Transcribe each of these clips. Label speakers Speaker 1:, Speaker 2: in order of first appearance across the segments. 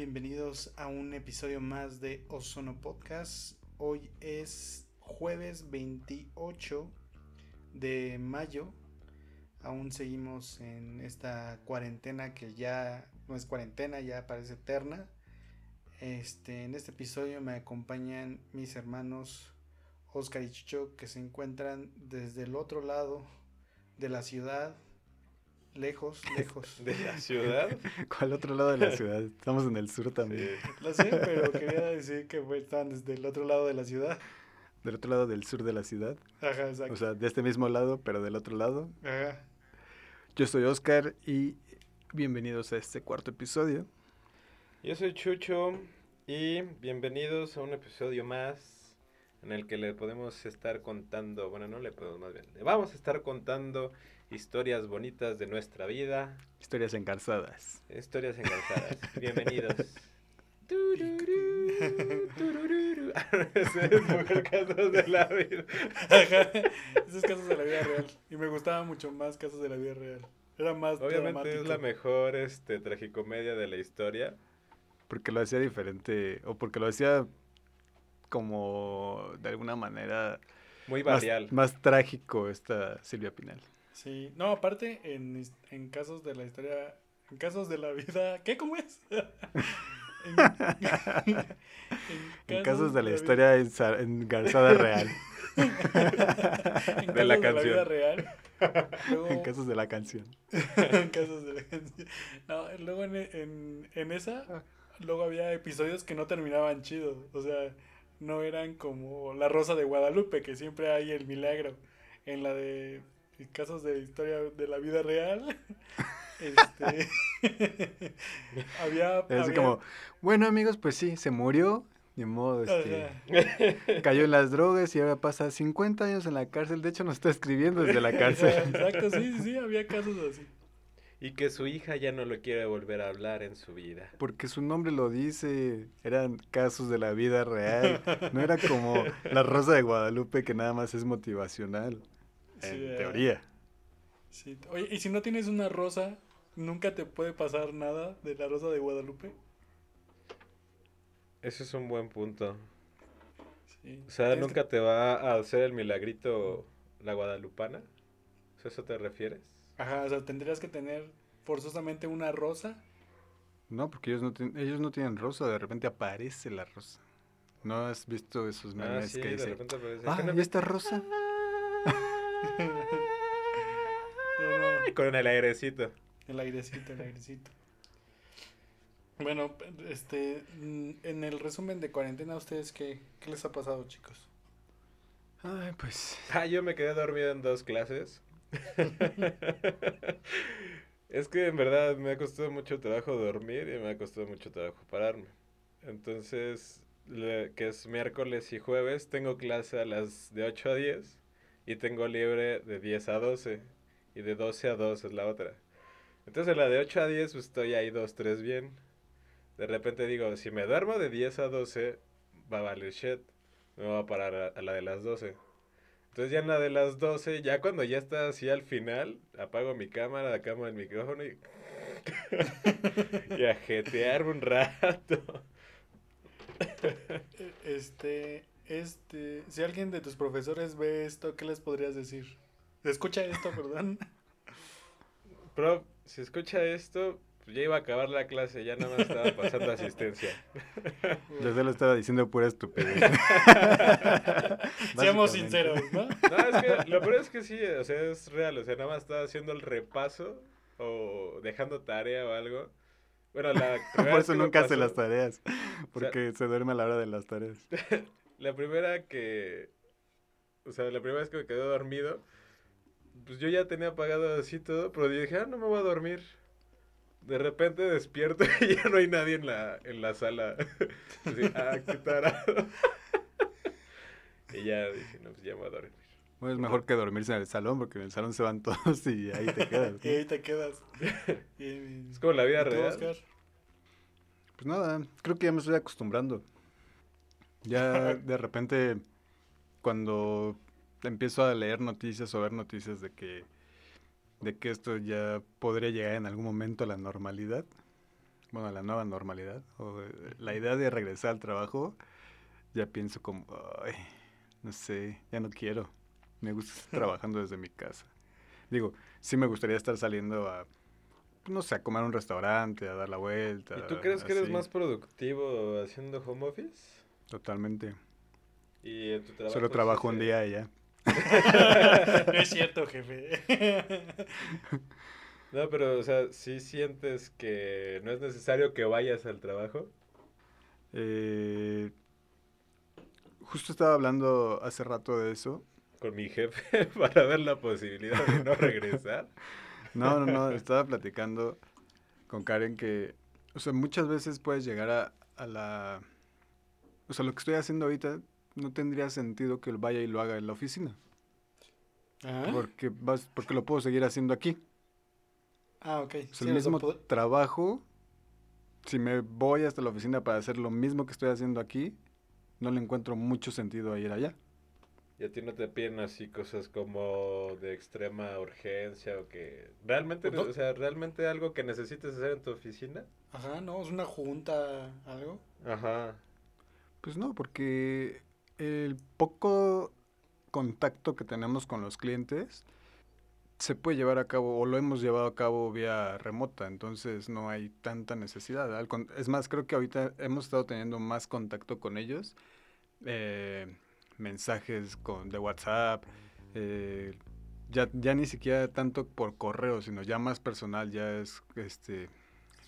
Speaker 1: bienvenidos a un episodio más de Ozono Podcast. Hoy es jueves 28 de mayo. Aún seguimos en esta cuarentena que ya no es cuarentena, ya parece eterna. Este, en este episodio me acompañan mis hermanos Oscar y Chicho que se encuentran desde el otro lado de la ciudad Lejos, lejos.
Speaker 2: ¿De la ciudad?
Speaker 3: ¿Cuál otro lado de la ciudad? Estamos en el sur también.
Speaker 1: Lo sé, pero quería decir que estaban desde el otro lado de la ciudad.
Speaker 3: ¿Del otro lado del sur de la ciudad?
Speaker 1: Ajá, exacto.
Speaker 3: O sea, de este mismo lado, pero del otro lado.
Speaker 1: Ajá.
Speaker 3: Yo soy Oscar y bienvenidos a este cuarto episodio.
Speaker 2: Yo soy Chucho y bienvenidos a un episodio más en el que le podemos estar contando, bueno, no le podemos más bien, le vamos a estar contando historias bonitas de nuestra vida.
Speaker 3: Historias engarzadas.
Speaker 2: Historias engarzadas. Bienvenidos.
Speaker 1: casos de la vida. Esos casos de la vida real. Y me gustaba mucho más casos de la vida real. Era más
Speaker 2: Obviamente es la mejor este, tragicomedia de la historia.
Speaker 3: Porque lo hacía diferente, o porque lo hacía como de alguna manera...
Speaker 2: Muy barrial.
Speaker 3: Más, más trágico esta Silvia Pinal.
Speaker 1: Sí, no, aparte en, en casos de la historia, en casos de la vida, ¿qué? ¿Cómo es?
Speaker 3: en, casos, de la, historia engarzada real.
Speaker 1: en de la canción. De la vida real.
Speaker 3: en casos de la canción.
Speaker 1: en casos de la canción. No, luego en, en, en esa, luego había episodios que no terminaban chidos. O sea, no eran como La Rosa de Guadalupe, que siempre hay el milagro. En la de casos de historia de la vida real. Este, había,
Speaker 3: es como, bueno amigos, pues sí, se murió, ni modo, este, cayó en las drogas y ahora pasa 50 años en la cárcel, de hecho nos está escribiendo desde la cárcel.
Speaker 1: Exacto, sí, sí, había casos así.
Speaker 2: Y que su hija ya no lo quiere volver a hablar en su vida.
Speaker 3: Porque su nombre lo dice, eran casos de la vida real, no era como la Rosa de Guadalupe que nada más es motivacional en teoría.
Speaker 1: Sí. Oye, ¿y si no tienes una rosa, nunca te puede pasar nada de la rosa de Guadalupe?
Speaker 2: Ese es un buen punto. Sí. O sea, nunca te va a hacer el milagrito la guadalupana. ¿A eso te refieres?
Speaker 1: Ajá, o sea, tendrías que tener forzosamente una rosa.
Speaker 3: No, porque ellos no, ellos no tienen rosa, de repente aparece la rosa. ¿No has visto esos ah, memes que dicen, ah, ¿y esta rosa?
Speaker 2: Con el airecito.
Speaker 1: El airecito, el airecito. Bueno, este, en el resumen de cuarentena, ustedes qué, qué les ha pasado, chicos?
Speaker 3: Ay, pues.
Speaker 2: Ah, yo me quedé dormido en dos clases. es que en verdad me ha costado mucho trabajo dormir y me ha costado mucho trabajo pararme. Entonces, que es miércoles y jueves, tengo clase a las de 8 a 10 y tengo libre de 10 a 12 y de 12 a 2 es la otra. Entonces la de 8 a 10 pues, estoy ahí 2, 3 bien. De repente digo, si me duermo de 10 a 12 va a valer shit. Me voy a parar a, la de las 12. Entonces ya en la de las 12, ya cuando ya está así al final, apago mi cámara, cámara del micrófono y... y a jetear un rato.
Speaker 1: Este, este, si alguien de tus profesores ve esto, ¿qué les podrías decir? Escucha esto, perdón.
Speaker 2: Pero si escucha esto, pues ya iba a acabar la clase, ya nada más estaba pasando asistencia.
Speaker 3: Yo solo estaba diciendo pura estupidez.
Speaker 1: Seamos sinceros, ¿no?
Speaker 2: No, es que lo peor es que sí, o sea, es real, o sea, nada más estaba haciendo el repaso o dejando tarea o algo. Bueno, la
Speaker 3: Por eso nunca hace las tareas, porque se duerme a la hora de las tareas.
Speaker 2: La primera que, o sea, la primera vez que me quedé dormido, pues yo ya tenía apagado así todo, pero dije, ah, no me voy a dormir. De repente despierto y ya no hay nadie en la, en la sala. Así, ah, qué tarado. y ya dije, no, pues ya me voy a dormir.
Speaker 3: Bueno, es mejor que dormirse en el salón, porque en el salón se van todos y ahí te quedas.
Speaker 1: y ahí te quedas.
Speaker 2: es como la vida real.
Speaker 3: Pues nada, creo que ya me estoy acostumbrando. Ya de repente, cuando empiezo a leer noticias o ver noticias de que, de que esto ya podría llegar en algún momento a la normalidad, bueno, la nueva normalidad, o la idea de regresar al trabajo, ya pienso como, ay, no sé, ya no quiero. Me gusta estar trabajando desde mi casa. Digo, sí me gustaría estar saliendo a, no sé, a comer a un restaurante, a dar la vuelta.
Speaker 2: ¿Y tú crees que eres más productivo haciendo home office?
Speaker 3: Totalmente.
Speaker 2: Y en tu trabajo
Speaker 3: Solo
Speaker 2: sí
Speaker 3: trabajo un día y ya.
Speaker 1: no es cierto, jefe.
Speaker 2: No, pero, o sea, ¿sí sientes que no es necesario que vayas al trabajo?
Speaker 3: Eh, justo estaba hablando hace rato de eso.
Speaker 2: Con mi jefe para ver la posibilidad de no regresar.
Speaker 3: No, no, no, estaba platicando con Karen que, o sea, muchas veces puedes llegar a, a la... O sea, lo que estoy haciendo ahorita no tendría sentido que vaya y lo haga en la oficina.
Speaker 1: ¿Ah?
Speaker 3: Porque, vas, porque lo puedo seguir haciendo aquí.
Speaker 1: Ah, ok.
Speaker 3: O sea,
Speaker 1: Sí,
Speaker 3: el mismo trabajo, si me voy hasta la oficina para hacer lo mismo que estoy haciendo aquí, no le encuentro mucho sentido a ir allá.
Speaker 2: Y a ti no te piden así cosas como de extrema urgencia o que realmente,
Speaker 1: Pues no.
Speaker 2: o sea, realmente algo que necesites hacer en tu oficina.
Speaker 1: Ajá, ¿no? Es una junta, algo.
Speaker 2: Ajá.
Speaker 3: Pues no, porque el poco contacto que tenemos con los clientes se puede llevar a cabo o lo hemos llevado a cabo vía remota, entonces no hay tanta necesidad. Es más, creo que ahorita hemos estado teniendo más contacto con ellos, eh, mensajes con, de WhatsApp, eh, ya, ya ni siquiera tanto por correo, sino ya más personal, ya es este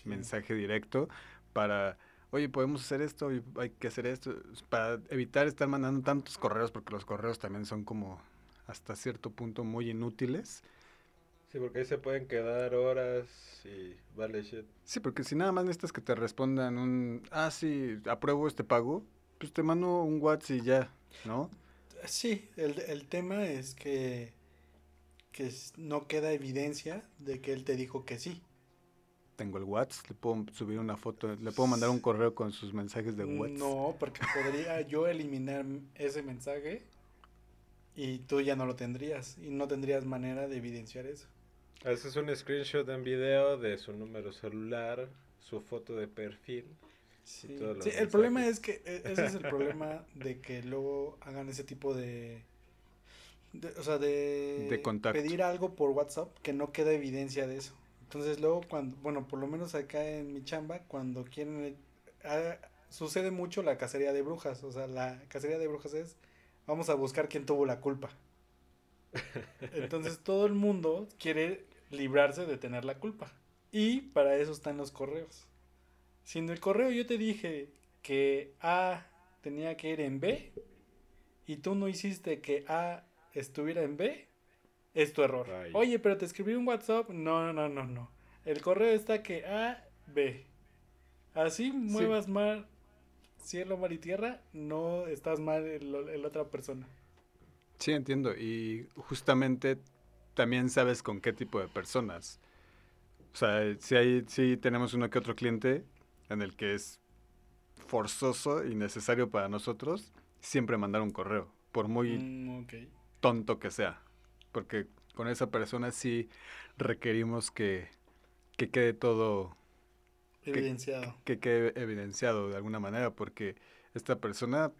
Speaker 1: Sí.
Speaker 3: mensaje directo para, oye, podemos hacer esto, Oye, hay que hacer esto, para evitar estar mandando tantos correos, porque los correos también son como hasta cierto punto muy inútiles.
Speaker 2: Sí, porque ahí se pueden quedar horas y vale shit.
Speaker 3: Sí, porque si nada más necesitas que te respondan un, ah, sí, apruebo este pago, pues te mando un WhatsApp y ya, ¿no?
Speaker 1: Sí, el, el tema es que, que no queda evidencia de que él te dijo que sí.
Speaker 3: Tengo el WhatsApp, le puedo subir una foto, le puedo mandar un correo con sus mensajes de WhatsApp.
Speaker 1: No, porque podría yo eliminar ese mensaje y tú ya no lo tendrías y no tendrías manera de evidenciar eso.
Speaker 2: Haces un screenshot en video de su número celular, su foto de perfil.
Speaker 1: Sí,
Speaker 2: todos los
Speaker 1: Sí, el problema es que e- ese es el problema de que luego hagan ese tipo de, de- o sea, de,
Speaker 3: De contacto.
Speaker 1: pedir algo por WhatsApp que no queda evidencia de eso. Entonces luego cuando, bueno, por lo menos acá en mi chamba, cuando quieren, ah, sucede mucho la cacería de brujas, o sea, la cacería de brujas es, vamos a buscar quién tuvo la culpa. Entonces todo el mundo quiere librarse de tener la culpa. Y para eso están los correos. Si en el correo yo te dije que A tenía que ir en B y tú no hiciste que A estuviera en B, es tu error.
Speaker 2: Ay.
Speaker 1: Oye, pero te escribí un WhatsApp. No, no, no, no. El correo está que A, B. Así muevas mar, cielo, mar y tierra, no estás mal en, la otra persona.
Speaker 3: Sí, entiendo. Y justamente también sabes con qué tipo de personas. O sea, si hay, si tenemos uno que otro cliente en el que es forzoso y necesario para nosotros siempre mandar un correo, por muy
Speaker 1: Mm,
Speaker 3: tonto que sea. Porque con esa persona sí requerimos que, que quede todo,
Speaker 1: Evidenciado.
Speaker 3: que quede evidenciado de alguna manera, porque esta persona,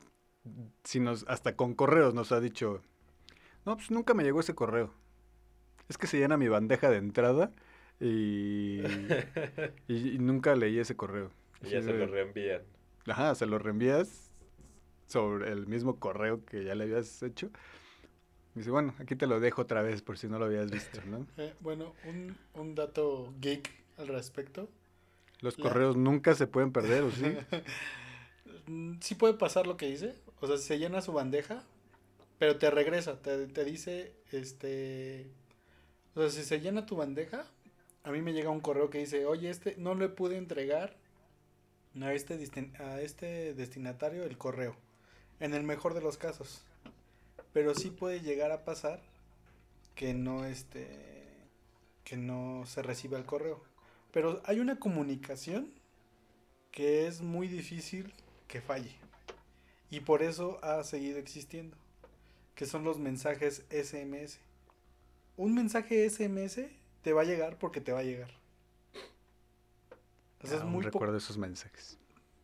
Speaker 3: si nos, hasta con correos nos ha dicho, no, pues nunca me llegó ese correo. Es que se llena mi bandeja de entrada y, y, y nunca leí ese correo.
Speaker 2: Y ya se lo reenvían.
Speaker 3: Ajá, se lo reenvías sobre el mismo correo que ya le habías hecho. Y dice, bueno, aquí te lo dejo otra vez por si no lo habías visto, ¿no?
Speaker 1: Eh, bueno, un, un dato geek al respecto.
Speaker 3: Los
Speaker 1: La-
Speaker 3: correos nunca se pueden perder, ¿o sí?
Speaker 1: Mm, sí puede pasar lo que dice. O sea, se llena su bandeja, pero te regresa, te, te dice, este... O sea, si se llena tu bandeja, a mí me llega un correo que dice, oye, este no le pude entregar a este, a este destinatario el correo. En el mejor de los casos. Pero sí puede llegar a pasar que no, este... que no se reciba el correo. Pero hay una comunicación que es muy difícil que falle. Y por eso ha seguido existiendo. Que son los mensajes SMS. Un mensaje SMS te va a llegar porque te va a llegar. O sea, es
Speaker 3: Aún
Speaker 1: muy poco.
Speaker 3: recuerdo esos mensajes.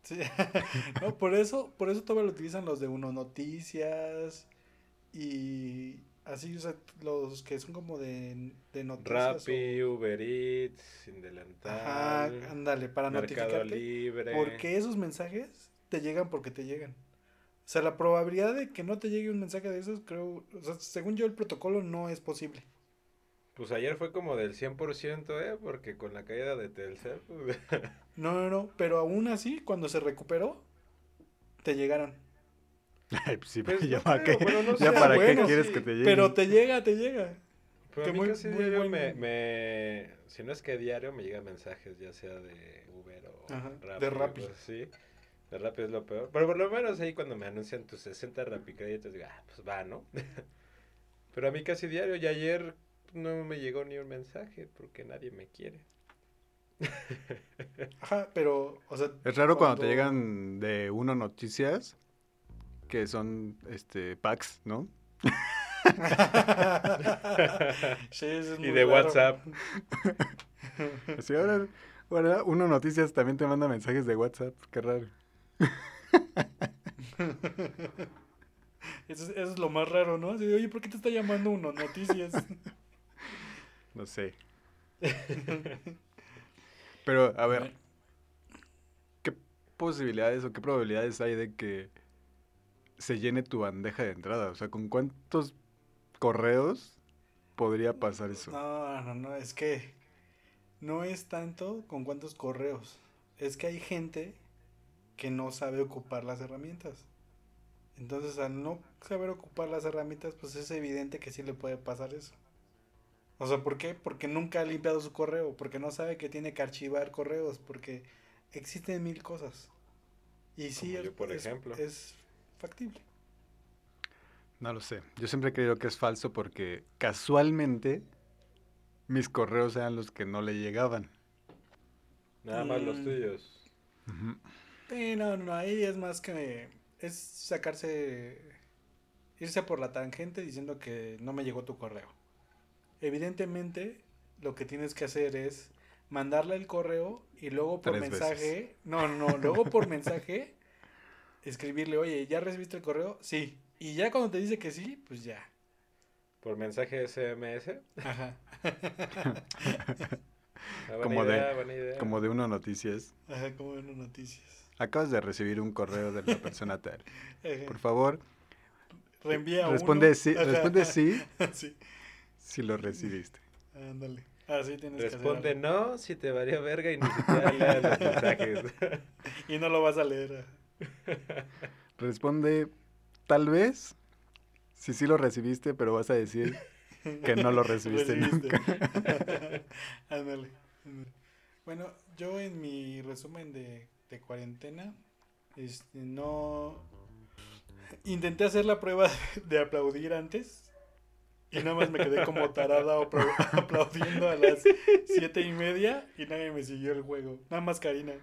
Speaker 1: Sí. no, por eso, por eso todavía lo utilizan los de Uno Noticias y así, o sea, los que son como de, de noticias.
Speaker 2: Rappi, Uber Eats, Sin Delantal,
Speaker 1: Ajá, ándale, para
Speaker 2: Mercado
Speaker 1: notificarte.
Speaker 2: Libre.
Speaker 1: Porque esos mensajes te llegan porque te llegan. O sea, la probabilidad de que no te llegue un mensaje de esos, creo, o sea, según yo el protocolo no es posible.
Speaker 2: Pues ayer fue como del 100%, ¿eh? Porque con la caída de Telcel, pues,
Speaker 1: No, no, no, pero aún así, cuando se recuperó, te llegaron.
Speaker 3: Ay, pues sí,
Speaker 2: Pues
Speaker 3: ya
Speaker 2: no
Speaker 3: para
Speaker 2: creo,
Speaker 3: qué,
Speaker 2: bueno, no
Speaker 3: ya para
Speaker 1: bueno,
Speaker 3: qué quieres
Speaker 2: sí,
Speaker 3: que te llegue.
Speaker 1: Pero te llega, te llega.
Speaker 2: Pero
Speaker 1: Que
Speaker 2: a mí
Speaker 1: muy-
Speaker 2: casi
Speaker 1: muy
Speaker 2: diario
Speaker 1: buen-
Speaker 2: me, me- Si no es que diario me llegan mensajes, ya sea de Uber o
Speaker 1: Ajá,
Speaker 2: Rappi.
Speaker 1: de Rappi.
Speaker 2: así. De Rappi es lo peor. Pero por lo menos ahí cuando me anuncian tus 60 Rappi créditos, digo, ah, pues va, ¿no? Pero a mí casi diario, y ayer no me llegó ni un mensaje porque nadie me quiere.
Speaker 1: Ajá, pero, o sea.
Speaker 3: Es raro cuando te llegan de uno noticias que son este packs, ¿no?
Speaker 1: Sí, eso es
Speaker 2: y
Speaker 1: muy
Speaker 2: de
Speaker 1: raro.
Speaker 2: WhatsApp.
Speaker 3: Así ahora, ahora uno noticias también te manda mensajes de WhatsApp, qué raro.
Speaker 1: Eso, es- eso es lo más raro, ¿no? Así de, Oye, ¿por qué te está llamando uno? Noticias.
Speaker 3: No sé. Pero, a ver, ¿qué posibilidades o qué probabilidades hay de que se llene tu bandeja de entrada? O sea, ¿con cuántos correos podría pasar eso?
Speaker 1: No, no, no, es que no es tanto con cuántos correos. Es que hay gente que no sabe ocupar las herramientas. Entonces, al no saber ocupar las herramientas, pues es evidente que sí le puede pasar eso. O sea, ¿por qué? Porque nunca ha limpiado su correo, porque no sabe que tiene que archivar correos, porque existen mil cosas. Y sí,
Speaker 2: Como yo, por
Speaker 1: es-
Speaker 2: ejemplo.
Speaker 1: es factible.
Speaker 3: No lo sé. Yo siempre he creído que es falso porque casualmente mis correos eran los que no le llegaban.
Speaker 2: Nada más los
Speaker 1: Mm.
Speaker 2: tuyos.
Speaker 1: Sí, no, no, ahí es más que es sacarse, irse por la tangente diciendo que no me llegó tu correo. Evidentemente, lo que tienes que hacer es mandarle el correo y luego por
Speaker 3: Tres
Speaker 1: mensaje, no, no, luego por mensaje escribirle, oye, ¿ya recibiste el correo? Sí. Y ya cuando te dice que sí, pues ya.
Speaker 2: Por mensaje SMS.
Speaker 1: Ajá.
Speaker 2: Ah,
Speaker 3: Como de-
Speaker 2: idea, buena idea.
Speaker 3: Como de uno noticias.
Speaker 1: Ajá, como en las noticias.
Speaker 3: Acabas de recibir un correo de la persona tal. Por favor,
Speaker 1: Reenvía uno.
Speaker 3: responde sí,
Speaker 1: Ajá.
Speaker 3: responde sí
Speaker 1: sí.
Speaker 3: si lo recibiste.
Speaker 1: Ándale. Así tienes
Speaker 2: Responde
Speaker 1: que
Speaker 2: no si te varía verga y ni siquiera leas los mensajes.
Speaker 1: Y no lo vas a leer.
Speaker 3: Responde tal vez si sí lo recibiste, pero vas a decir que no lo recibiste
Speaker 1: Recibiste.
Speaker 3: nunca.
Speaker 1: Ándale. Bueno, yo en mi resumen de, de cuarentena, este, no... Intenté hacer la prueba de aplaudir antes y nada más me quedé como tarada apla- aplaudiendo a las siete y media y nadie me siguió el juego. Nada más Karina.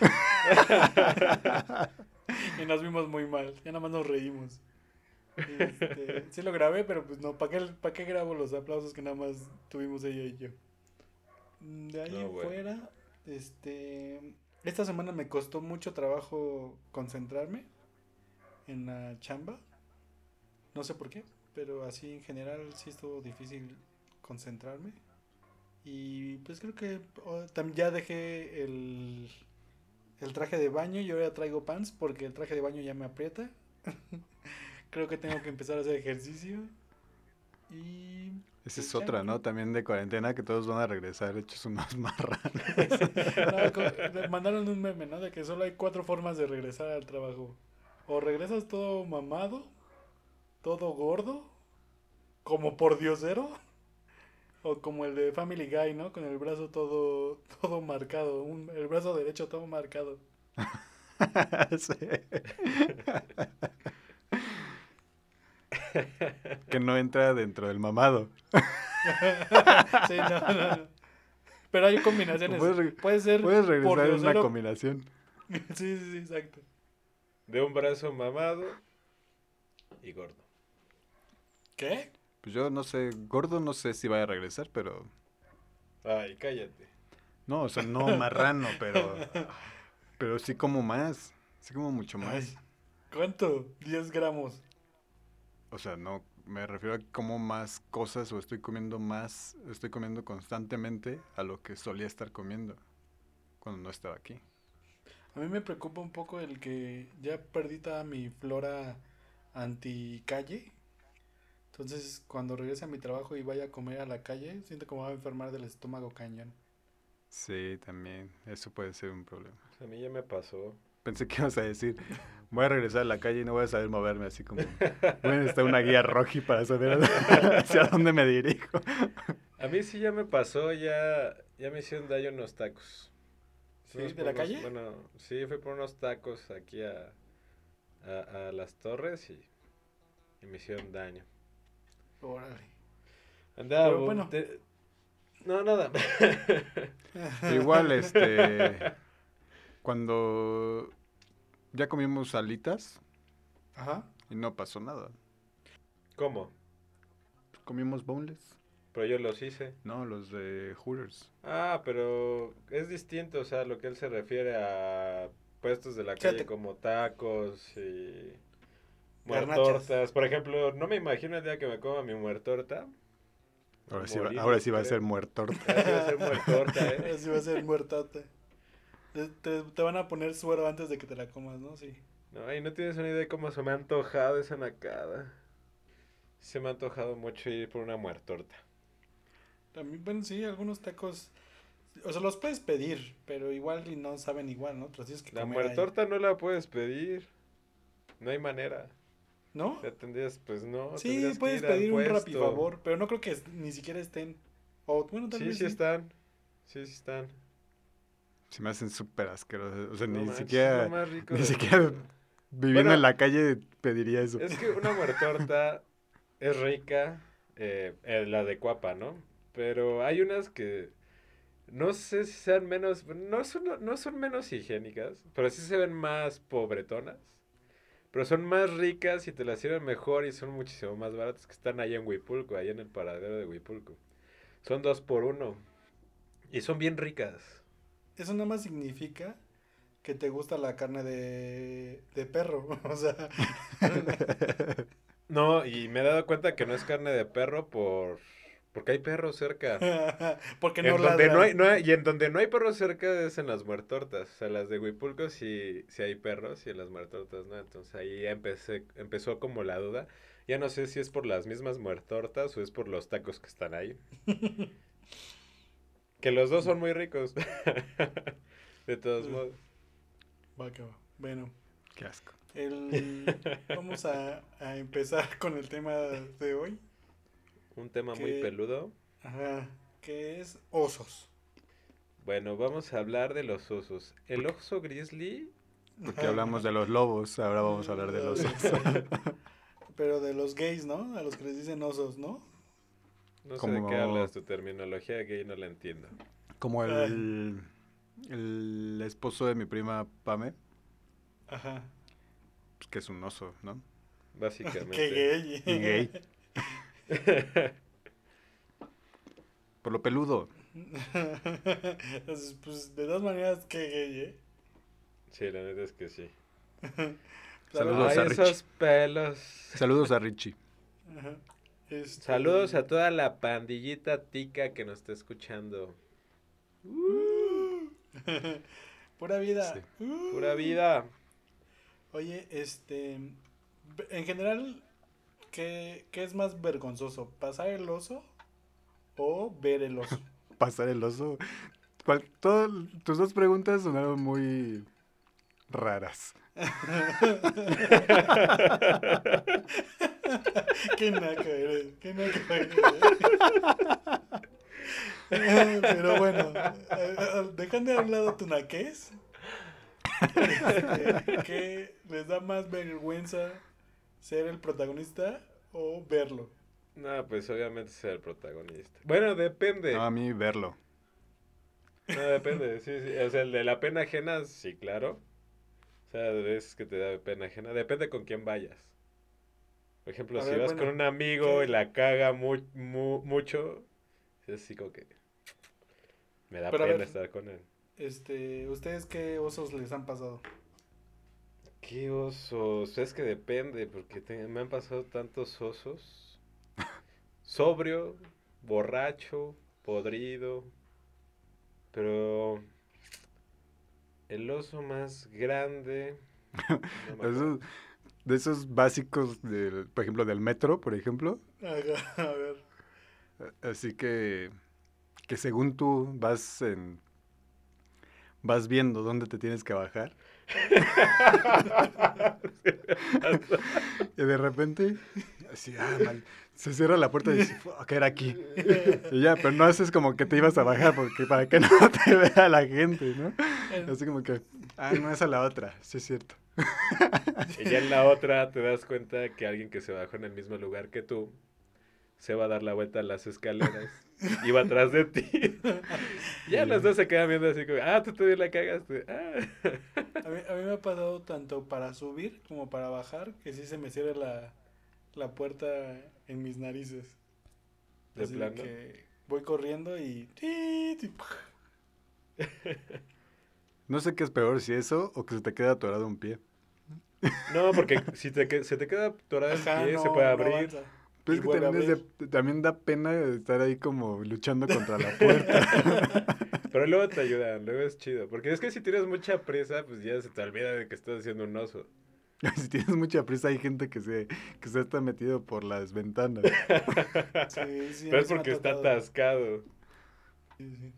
Speaker 1: y nos vimos muy mal. Ya nada más nos reímos. Este, sí lo grabé, pero pues no, ¿para qué, pa' qué grabo los aplausos que nada más tuvimos ella y yo? Mm, De ahí
Speaker 2: No,
Speaker 1: en
Speaker 2: bueno.
Speaker 1: fuera, este, esta semana me costó mucho trabajo concentrarme en la chamba. No sé por qué, pero así en general sí estuvo difícil concentrarme. Y pues creo que oh, ya dejé el, el traje de baño y ahora traigo pants porque el traje de baño ya me aprieta. creo que tengo que empezar a hacer ejercicio. Y
Speaker 3: Esa es
Speaker 1: pues, ya.
Speaker 3: otra, ¿no? También de cuarentena que todos van a regresar hechos unos marranos.
Speaker 1: No, mandaron un meme, ¿no? De que solo hay cuatro formas de regresar al trabajo. O regresas todo mamado, todo gordo, como por diosero, o como el de Family Guy, ¿no? Con el brazo todo, todo marcado, un- el brazo derecho todo marcado.
Speaker 3: Sí. que no entra dentro del mamado.
Speaker 1: Sí, no, no, no. Pero hay combinaciones.
Speaker 3: Puedes
Speaker 1: Puede ser
Speaker 3: Puedes regresar en una combinación.
Speaker 1: Sí, sí, sí, exacto.
Speaker 2: De un brazo mamado y gordo.
Speaker 1: ¿Qué?
Speaker 3: Pues yo no sé, gordo no sé si vaya a regresar, pero
Speaker 2: Ay, cállate.
Speaker 3: No, o sea, no marrano, pero. Pero sí como más. Sí como mucho más.
Speaker 1: Ay, ¿Cuánto? 10 gramos.
Speaker 3: O sea, no. Me refiero a como más cosas o estoy comiendo más. Estoy comiendo constantemente a lo que solía estar comiendo cuando no estaba aquí.
Speaker 1: A mí me preocupa un poco el que ya perdí toda mi flora anti-calle. Entonces, cuando regrese a mi trabajo y vaya a comer a la calle, siento me voy a enfermar del estómago cañón.
Speaker 3: Sí, también. Eso puede ser un problema.
Speaker 2: A mí ya me pasó.
Speaker 3: Pensé que ibas a decir, voy a regresar a la calle y no voy a saber moverme, así como, voy a necesitar una guía roji para saber hacia dónde me dirijo.
Speaker 2: A mí sí ya me pasó, ya, ya me hicieron daño unos tacos.
Speaker 1: ¿Sí?
Speaker 2: Fuimos
Speaker 1: ¿De la
Speaker 2: unos-
Speaker 1: calle?
Speaker 2: Bueno, sí, fui por unos tacos aquí a, a, a las torres y, y me hicieron daño.
Speaker 1: Órale.
Speaker 2: Andaba,
Speaker 1: Pero
Speaker 2: bu-
Speaker 1: bueno.
Speaker 2: te- No, nada.
Speaker 3: Igual, este, cuando ya comimos alitas
Speaker 1: Ajá.
Speaker 3: y no pasó nada.
Speaker 2: ¿Cómo?
Speaker 3: Comimos boneless,
Speaker 2: Pero yo los hice.
Speaker 3: no, los de Hooters.
Speaker 2: Ah, pero es distinto, o sea, lo que él se refiere a puestos de la
Speaker 1: sea,
Speaker 2: calle
Speaker 1: te-
Speaker 2: como tacos y. muertortas. Por ejemplo, no me imagino el día que me coma mi muertorta.
Speaker 3: Ahora sí, va, ahora sí va a ser muerto.
Speaker 2: Ahora sí va a ser muertorta, ¿eh?
Speaker 1: Así va a ser muertota. Te, te- te van a poner suero antes de que te la comas, ¿no? Sí.
Speaker 2: No, y no tienes una idea de cómo se me ha antojado esa nacada. Se me ha antojado mucho ir por una muertorta.
Speaker 1: También, bueno, sí, algunos tacos. O sea, los puedes pedir, pero igual y no saben igual, ¿no? Pero tienes que
Speaker 2: La
Speaker 1: ahí.
Speaker 2: muertorta no la puedes pedir. No hay manera.
Speaker 1: ¿No?
Speaker 2: Ya tendrías, pues no.
Speaker 1: Sí, puedes pedir un
Speaker 2: puesto.
Speaker 1: rapifavor, pero no creo que ni siquiera estén. O bueno, tal
Speaker 2: Sí,
Speaker 1: vez
Speaker 2: sí están. Sí, sí están.
Speaker 3: Se me hacen súper asquerosos. O sea,
Speaker 2: No
Speaker 3: ni
Speaker 2: manches,
Speaker 3: siquiera,
Speaker 2: lo más rico
Speaker 3: ni siquiera viviendo
Speaker 2: Bueno,
Speaker 3: en la calle pediría eso.
Speaker 2: Es que una muertorta es rica, eh, eh, la de cuapa, ¿no? Pero hay unas que no sé si sean menos, no son, no son menos higiénicas, pero sí se ven más pobretonas. Pero son más ricas y te las sirven mejor y son muchísimo más baratas que están ahí en Huipulco, ahí en el paradero de Huipulco. Son dos por uno. Y son bien ricas.
Speaker 1: Eso nada más significa que te gusta la carne de, de perro. O sea,
Speaker 2: No, y me he dado cuenta que no es carne de perro por porque hay perros cerca.
Speaker 1: porque
Speaker 2: En
Speaker 1: no
Speaker 2: donde
Speaker 1: ladran.
Speaker 2: no hay, no hay- y en donde no hay perros cerca es en las muertortas. O sea, las de Huipulco sí, sí hay perros y en las muertortas no. Entonces ahí empecé, empezó como la duda. Ya no sé si es por las mismas muertortas o es por los tacos que están ahí. que los dos son muy ricos. de todos
Speaker 1: Mm.
Speaker 2: modos.
Speaker 1: Va que va. Bueno,
Speaker 3: Qué asco.
Speaker 1: el, vamos a, a empezar con el tema de hoy.
Speaker 2: Un tema muy peludo.
Speaker 1: Ajá, que es osos.
Speaker 2: Bueno, vamos a hablar de los osos. El oso grizzly
Speaker 3: Porque hablamos de los lobos, ahora vamos a hablar de los osos.
Speaker 1: Pero de los gays, ¿no? A los que les dicen osos, ¿no?
Speaker 2: No sé
Speaker 3: Como-
Speaker 2: de qué hablas, tu terminología gay no la entiendo.
Speaker 3: Como el, el esposo de mi prima Pame,
Speaker 1: Ajá.
Speaker 3: pues, que es un oso, ¿no?
Speaker 2: Básicamente.
Speaker 1: Qué gay.
Speaker 3: Y gay. Por lo peludo.
Speaker 1: Entonces, pues de todas maneras, qué gay, ¿eh?
Speaker 2: Sí, la neta es que sí.
Speaker 3: Saludos
Speaker 2: Ay,
Speaker 3: a Richie.
Speaker 2: esos pelos.
Speaker 3: Saludos a Richie.
Speaker 1: Ajá. Este,
Speaker 2: Saludos a toda la pandillita tica que nos está escuchando.
Speaker 1: Pura vida.
Speaker 3: Sí.
Speaker 1: Uh.
Speaker 2: Pura vida.
Speaker 1: Oye, este. En general, ¿qué, qué es más vergonzoso? ¿Pasar el oso o ver el oso?
Speaker 3: Pasar el oso. Cual- todo- tus dos preguntas sonaron muy raras.
Speaker 1: qué naca eres, qué eres. ¿eh? Pero bueno, eh, eh, dejando a un lado tu naquez, este, ¿qué les da más vergüenza ser el protagonista o verlo?
Speaker 2: No, pues obviamente ser el protagonista. Bueno, depende.
Speaker 3: No, a mí verlo.
Speaker 2: No, depende. Sí, sí. O sea, el de la pena ajena, sí, claro. O sea, de veces que te da pena ajena. Depende con quién vayas. Por ejemplo,
Speaker 1: A
Speaker 2: si
Speaker 1: ver,
Speaker 2: vas
Speaker 1: bueno,
Speaker 2: con un amigo
Speaker 1: ¿qué?
Speaker 2: y la caga mu- mu- mucho, es así como que... me da
Speaker 1: Pero
Speaker 2: pena
Speaker 1: ver.
Speaker 2: estar con él.
Speaker 1: Este, ¿ustedes qué osos les han pasado?
Speaker 2: ¿Qué osos? Es que depende, porque te- me han pasado tantos osos. Sobrio, borracho, podrido. Pero el oso más grande. no.
Speaker 3: Esos- de esos básicos, del, por ejemplo, del metro, por ejemplo.
Speaker 1: Ajá, a ver.
Speaker 3: Así que, que según tú vas en, vas viendo dónde te tienes que bajar. Y de repente, así, ah, se cierra la puerta y dices, "Fuck, era aquí. Y ya, pero no haces como que te ibas a bajar porque para que no te vea la gente, ¿no? Así como que, ah, no es a la otra, sí es cierto.
Speaker 2: Y ya en la otra te das cuenta que alguien que se bajó en el mismo lugar que tú se va a dar la vuelta a las escaleras y va atrás de ti. ya los dos se quedan viendo así como, ah, tú también la cagaste. Ah.
Speaker 1: A mí, a mí me ha pasado tanto para subir como para bajar que sí se me cierra la, la puerta en mis narices.
Speaker 2: ¿De
Speaker 1: Así
Speaker 2: plano?
Speaker 1: que voy corriendo y...
Speaker 3: No sé qué es peor, si eso o que se te queda atorado un pie.
Speaker 2: No, porque si te, que- se te queda atorado el pie, se puede abrir.
Speaker 3: Pero es que también, es de- también da pena estar ahí como luchando contra la puerta.
Speaker 2: Pero luego te ayudan, luego es chido. Porque es que si tienes mucha prisa, pues ya se te olvida de que estás haciendo un oso.
Speaker 3: si tienes mucha prisa, hay gente que se, que se está metido por las ventanas.
Speaker 1: Sí, sí, a
Speaker 2: Pero es porque está atascado.
Speaker 1: Sí, sí.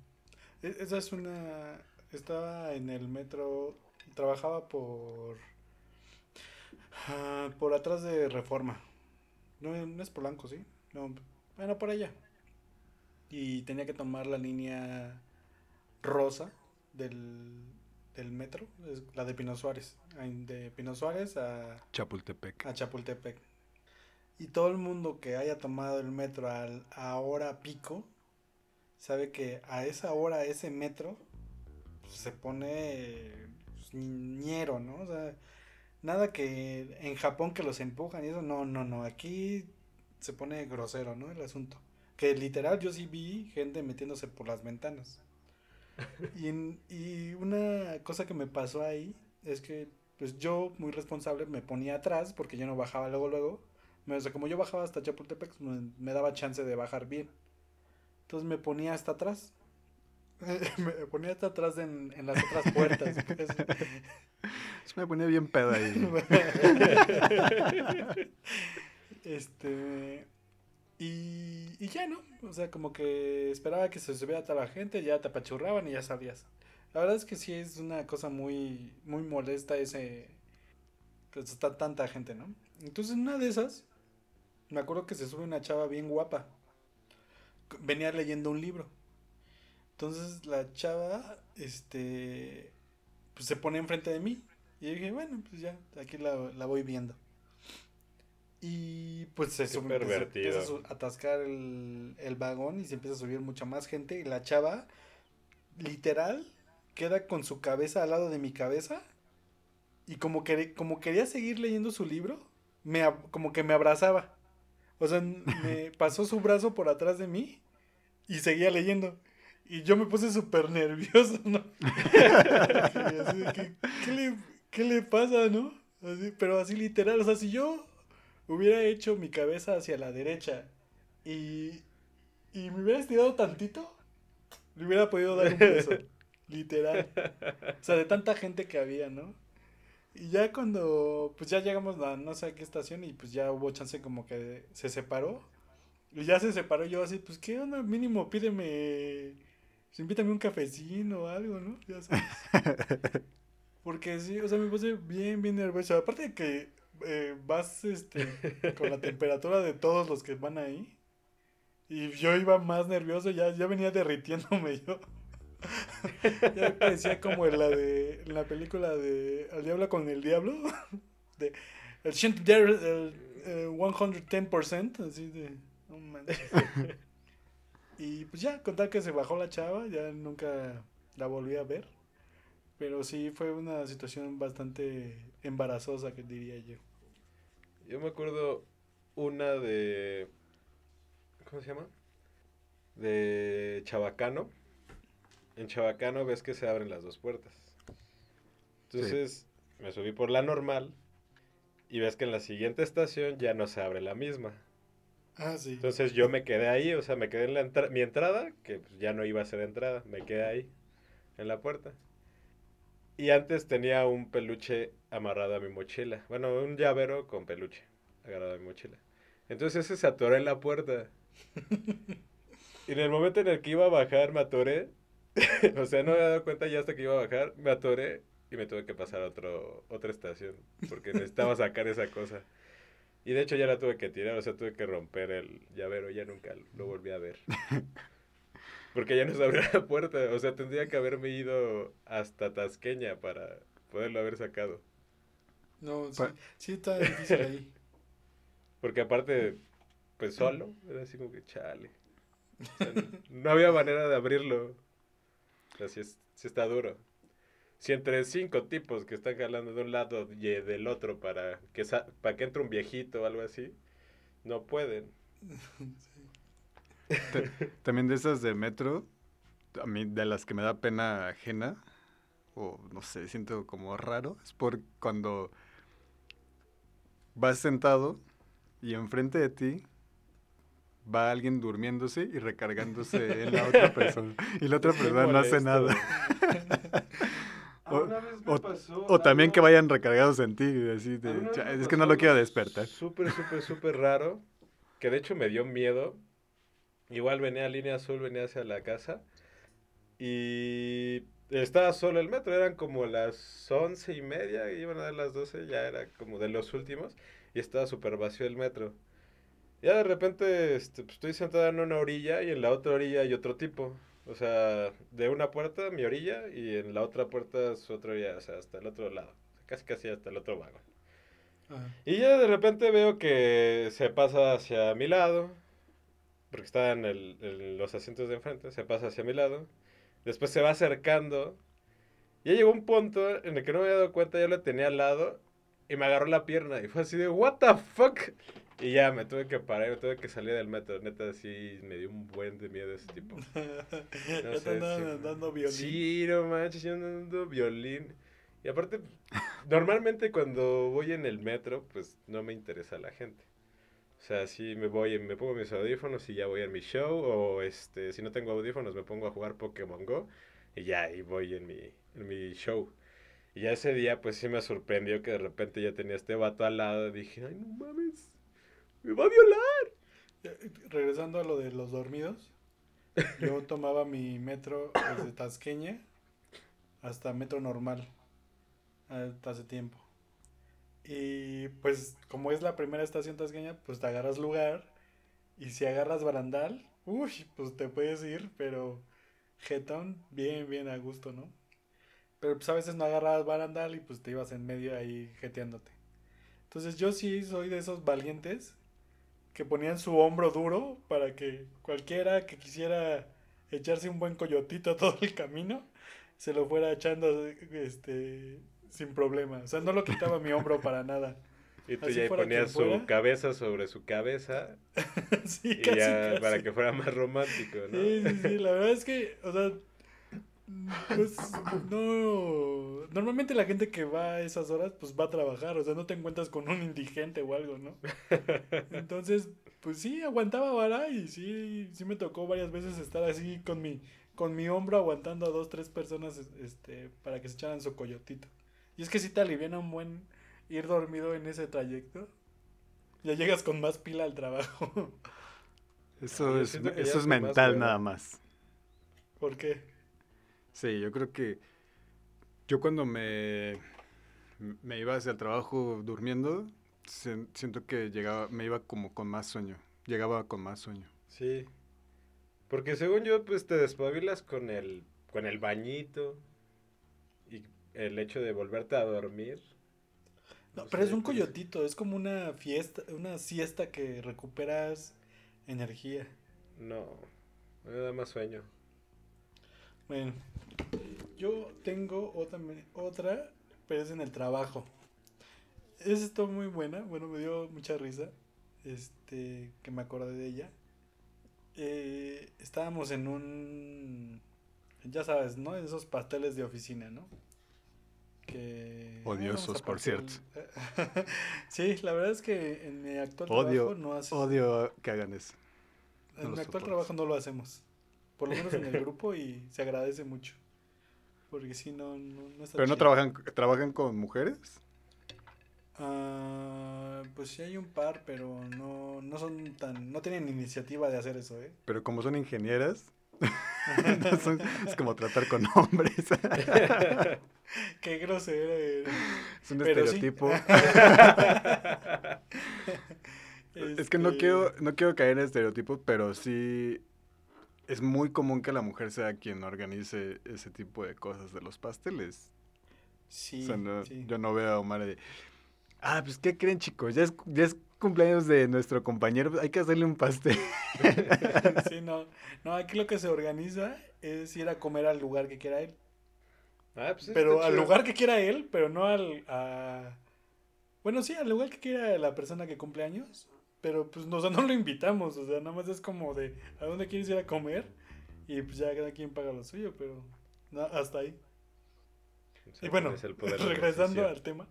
Speaker 1: E- Esa es una... Estaba en el metro, trabajaba por... ah, por atrás de Reforma. No, no es Polanco, ¿sí? No, bueno, por allá. Y tenía que tomar la línea rosa del, del metro, es la de Pino Suárez. De Pino Suárez a,
Speaker 3: Chapultepec.
Speaker 1: a Chapultepec. Y todo el mundo que haya tomado el metro al, a hora pico, sabe que a esa hora ese metro pues, se pone pues, ñero, ¿no? O sea, nada que en Japón que los empujan y eso, no, no, no, aquí se pone grosero, ¿no? El asunto. Que literal yo sí vi gente metiéndose por las ventanas. Y, y una cosa que me pasó ahí es que pues yo, muy responsable, me ponía atrás porque yo no bajaba luego, luego. O sea, como yo bajaba hasta Chapultepec, pues, me, me daba chance de bajar bien. Entonces me ponía hasta atrás. me ponía hasta atrás en, en las otras puertas. pues.
Speaker 3: Me ponía bien pedo ahí.
Speaker 1: este. Y, y ya, ¿no? O sea, como que esperaba que se subiera toda la gente, ya te apachurraban y ya salías. La verdad es que sí es una cosa muy, muy molesta ese. Pues está tanta gente, ¿no? Entonces, en una de esas, me acuerdo que se sube una chava bien guapa. Venía leyendo un libro. Entonces, la chava, este. Pues se pone enfrente de mí. Y yo dije, bueno, pues ya, aquí la, la voy viendo. Y pues se
Speaker 2: Qué
Speaker 1: sube, empieza- a atascar el, el vagón y se empieza a subir mucha más gente. Y la chava, literal, queda con su cabeza al lado de mi cabeza. Y como, que, como quería seguir leyendo su libro, me, como que me abrazaba. O sea, me pasó su brazo por atrás de mí y seguía leyendo. Y yo me puse súper nervioso, ¿no? Y así de que, ¿qué, le, qué le pasa, no? Así, pero así literal, o sea, si yo hubiera hecho mi cabeza hacia la derecha y, y me hubiera estirado tantito, le hubiera podido dar un beso. literal. O sea, de tanta gente que había, ¿no? Y ya cuando, pues ya llegamos a no sé a qué estación y pues ya hubo chance como que se separó. Y ya se separó yo así, pues qué onda, mínimo pídeme, pues, invítame un cafecino o algo, ¿no? Ya sabes. Porque sí, o sea, me puse bien, bien nervioso. Aparte de que eh, vas este, con la temperatura de todos los que van ahí. Y yo iba más nervioso, ya, ya venía derritiéndome yo. ya parecía como en la de en la película de El Diablo con el Diablo. De el, el, el, eh, 110%, así de. Manches. y pues ya, contar que se bajó la chava, ya nunca la volví a ver. Pero sí fue una situación bastante embarazosa, que diría yo.
Speaker 2: Yo me acuerdo una de. ¿Cómo se llama? De Chabacano. en Chabacano ves que se abren las dos puertas. Entonces me subí por la normal y ves que en la siguiente estación ya no se abre la misma.
Speaker 1: Ah, sí.
Speaker 2: Entonces yo me quedé ahí, o sea, me quedé en la entra- mi entrada, que pues, ya no iba a ser entrada, me quedé ahí, en la puerta. Y antes tenía un peluche amarrado a mi mochila. Bueno, un llavero con peluche agarrado a mi mochila. Entonces ese se atoró en la puerta. Y en el momento en el que iba a bajar, me atoré. o sea, no me había dado cuenta ya hasta que iba a bajar, me atoré y me tuve que pasar a otro, otra estación. Porque necesitaba sacar esa cosa. Y de hecho ya la tuve que tirar, o sea, tuve que romper el llavero, ya nunca lo volví a ver. Porque ya no se abrió la puerta, o sea, tendría que haberme ido hasta Tasqueña para poderlo haber sacado.
Speaker 1: No, sí,
Speaker 3: Pa-
Speaker 1: sí está difícil ahí.
Speaker 2: Porque aparte, pues solo, era así como que chale. O sea, no, no había manera de abrirlo. O sea, sí, es- sí está duro. Si entre cinco tipos que están jalando de un lado y del otro para que, sa- para que entre un viejito o algo así, no pueden.
Speaker 3: También de esas de metro, a mí de las que me da pena ajena, o no sé, siento como raro, es por cuando vas sentado y enfrente de ti va alguien durmiéndose y recargándose en la otra persona. Y la otra persona no hace nada.
Speaker 2: Ah,
Speaker 3: O-
Speaker 2: una vez me
Speaker 3: o-
Speaker 2: pasó
Speaker 3: O también que vayan recargados en ti, y así de,
Speaker 2: alguna vez
Speaker 3: "Cha,
Speaker 2: me
Speaker 3: es que no lo quiero despertar.
Speaker 2: Súper, súper, súper raro. Que de hecho me dio miedo. Igual venía a línea azul, venía hacia la casa. Y estaba solo el metro. Eran como las once y media. y Iban a dar las doce. Ya era como de los últimos. Y estaba súper vacío el metro. Ya de repente este, pues, estoy sentado en una orilla y en la otra orilla hay otro tipo. O sea, de una puerta mi orilla y en la otra puerta su otra orilla. O sea, hasta el otro lado. Casi casi hasta el otro vagón.
Speaker 1: Ah,
Speaker 2: Y ya de repente veo que se pasa hacia mi lado, porque está en, el- en los asientos de enfrente, se pasa hacia mi lado, después se va acercando, ya llegó un punto en el que no me había dado cuenta, yo lo tenía al lado, y me agarró la pierna, y fue así de, what the fuck, y ya me tuve que parar, me tuve que salir del metro, neta, sí, me dio un buen de miedo ese tipo.
Speaker 1: ya
Speaker 2: No
Speaker 1: te
Speaker 2: sé, sí.
Speaker 1: dando violín.
Speaker 2: Sí, no manches, yo ando dando violín. Y aparte, normalmente cuando voy en el metro, pues no me interesa la gente. O sea, si me voy, me pongo mis audífonos y ya voy en mi show, o este, si no tengo audífonos me pongo a jugar Pokémon Go y ya ahí voy en mi, en mi show. Y ya ese día, pues sí me sorprendió que de repente ya tenía este vato al lado. Dije, ay, no mames, me va a violar.
Speaker 1: Eh, Regresando a lo de los dormidos, yo tomaba mi metro desde Tasqueña hasta metro normal hasta hace tiempo. Y pues como es la primera estación tasqueña, pues te agarras lugar y si agarras barandal, uy, pues te puedes ir, pero jetón bien, bien a gusto, ¿no? Pero pues a veces no agarrabas barandal y pues te ibas en medio ahí jeteándote. Entonces yo sí soy de esos valientes que ponían su hombro duro para que cualquiera que quisiera echarse un buen coyotito todo el camino se lo fuera echando este sin problema. O sea, no lo quitaba mi hombro para nada.
Speaker 2: Y tú
Speaker 1: Así
Speaker 2: ya ponías su
Speaker 1: fuera.
Speaker 2: cabeza sobre su cabeza
Speaker 1: sí,
Speaker 2: y
Speaker 1: casi,
Speaker 2: ya
Speaker 1: casi.
Speaker 2: para que fuera más romántico, ¿no?
Speaker 1: Sí, sí, sí, la verdad es que, o sea, pues no. Normalmente la gente que va a esas horas, pues va a trabajar, o sea, no te encuentras con un indigente o algo, ¿no? Entonces, pues sí, aguantaba vara y sí, sí me tocó varias veces estar así con mi, con mi hombro aguantando a dos, tres personas, este, para que se echaran su coyotito. Y es que sí te aliviana un buen ir dormido en ese trayecto. Ya llegas con más pila al trabajo.
Speaker 3: Eso es, eso es
Speaker 2: más
Speaker 3: mental nada más.
Speaker 1: ¿Por qué?
Speaker 3: Sí, yo creo que yo cuando me, me iba hacia el trabajo durmiendo, se- siento que llegaba, me iba como con más sueño. Llegaba con más sueño.
Speaker 2: Sí. Porque según yo, pues te despabilas con el, con el bañito el hecho de volverte a dormir.
Speaker 1: No,
Speaker 2: No
Speaker 1: pero es un coyotito, es como una fiesta, una siesta que recuperas energía.
Speaker 2: No, me da más sueño.
Speaker 1: Bueno, yo tengo otra, otra, pero es en el trabajo. Esa está muy buena, bueno, me dio mucha risa, este, que me acordé de ella. Eh, estábamos en un, ya sabes, ¿no? Esos pasteles de oficina, ¿no? Que... ah,
Speaker 3: Odiosos, por
Speaker 1: partir el- sí, la verdad es que en mi actual
Speaker 3: Odio,
Speaker 1: trabajo no haces...
Speaker 3: odio que hagan eso. no
Speaker 1: En mi actual trabajo no lo hacemos. Por lo menos en el grupo y se agradece mucho. Porque si no, no, no está
Speaker 3: Pero no trabajan, trabajan con mujeres.
Speaker 1: Ah, pues sí hay un par, pero no, no son tan, no tienen iniciativa de hacer eso, ¿eh?
Speaker 3: Pero como son ingenieras, no son- es como tratar con hombres.
Speaker 1: Qué grosero
Speaker 3: es un
Speaker 1: Pero sí.
Speaker 3: estereotipo. Es que no
Speaker 1: Este,
Speaker 3: quiero, no quiero caer en estereotipos, pero sí es muy común que la mujer sea quien organice ese tipo de cosas de los pasteles.
Speaker 1: Sí,
Speaker 3: O sea, no-
Speaker 1: sí.
Speaker 3: yo no veo a Omar de, ah, pues, ¿qué creen, chicos? Ya es, ya es cumpleaños de nuestro compañero, hay que hacerle un pastel.
Speaker 1: Sí, no. No, aquí lo que se organiza es ir a comer al lugar que quiera él.
Speaker 2: Ah, pues
Speaker 1: Pero al
Speaker 2: chido.
Speaker 1: lugar que quiera él, pero no al... A... Bueno, sí, al lugar que quiera la persona que cumple años. Pero pues no, o sea, no lo invitamos. O sea, nada más es como de a dónde quieres ir a comer. Y pues ya cada quien paga lo suyo, pero no, hasta ahí. Y bueno, regresando al tema.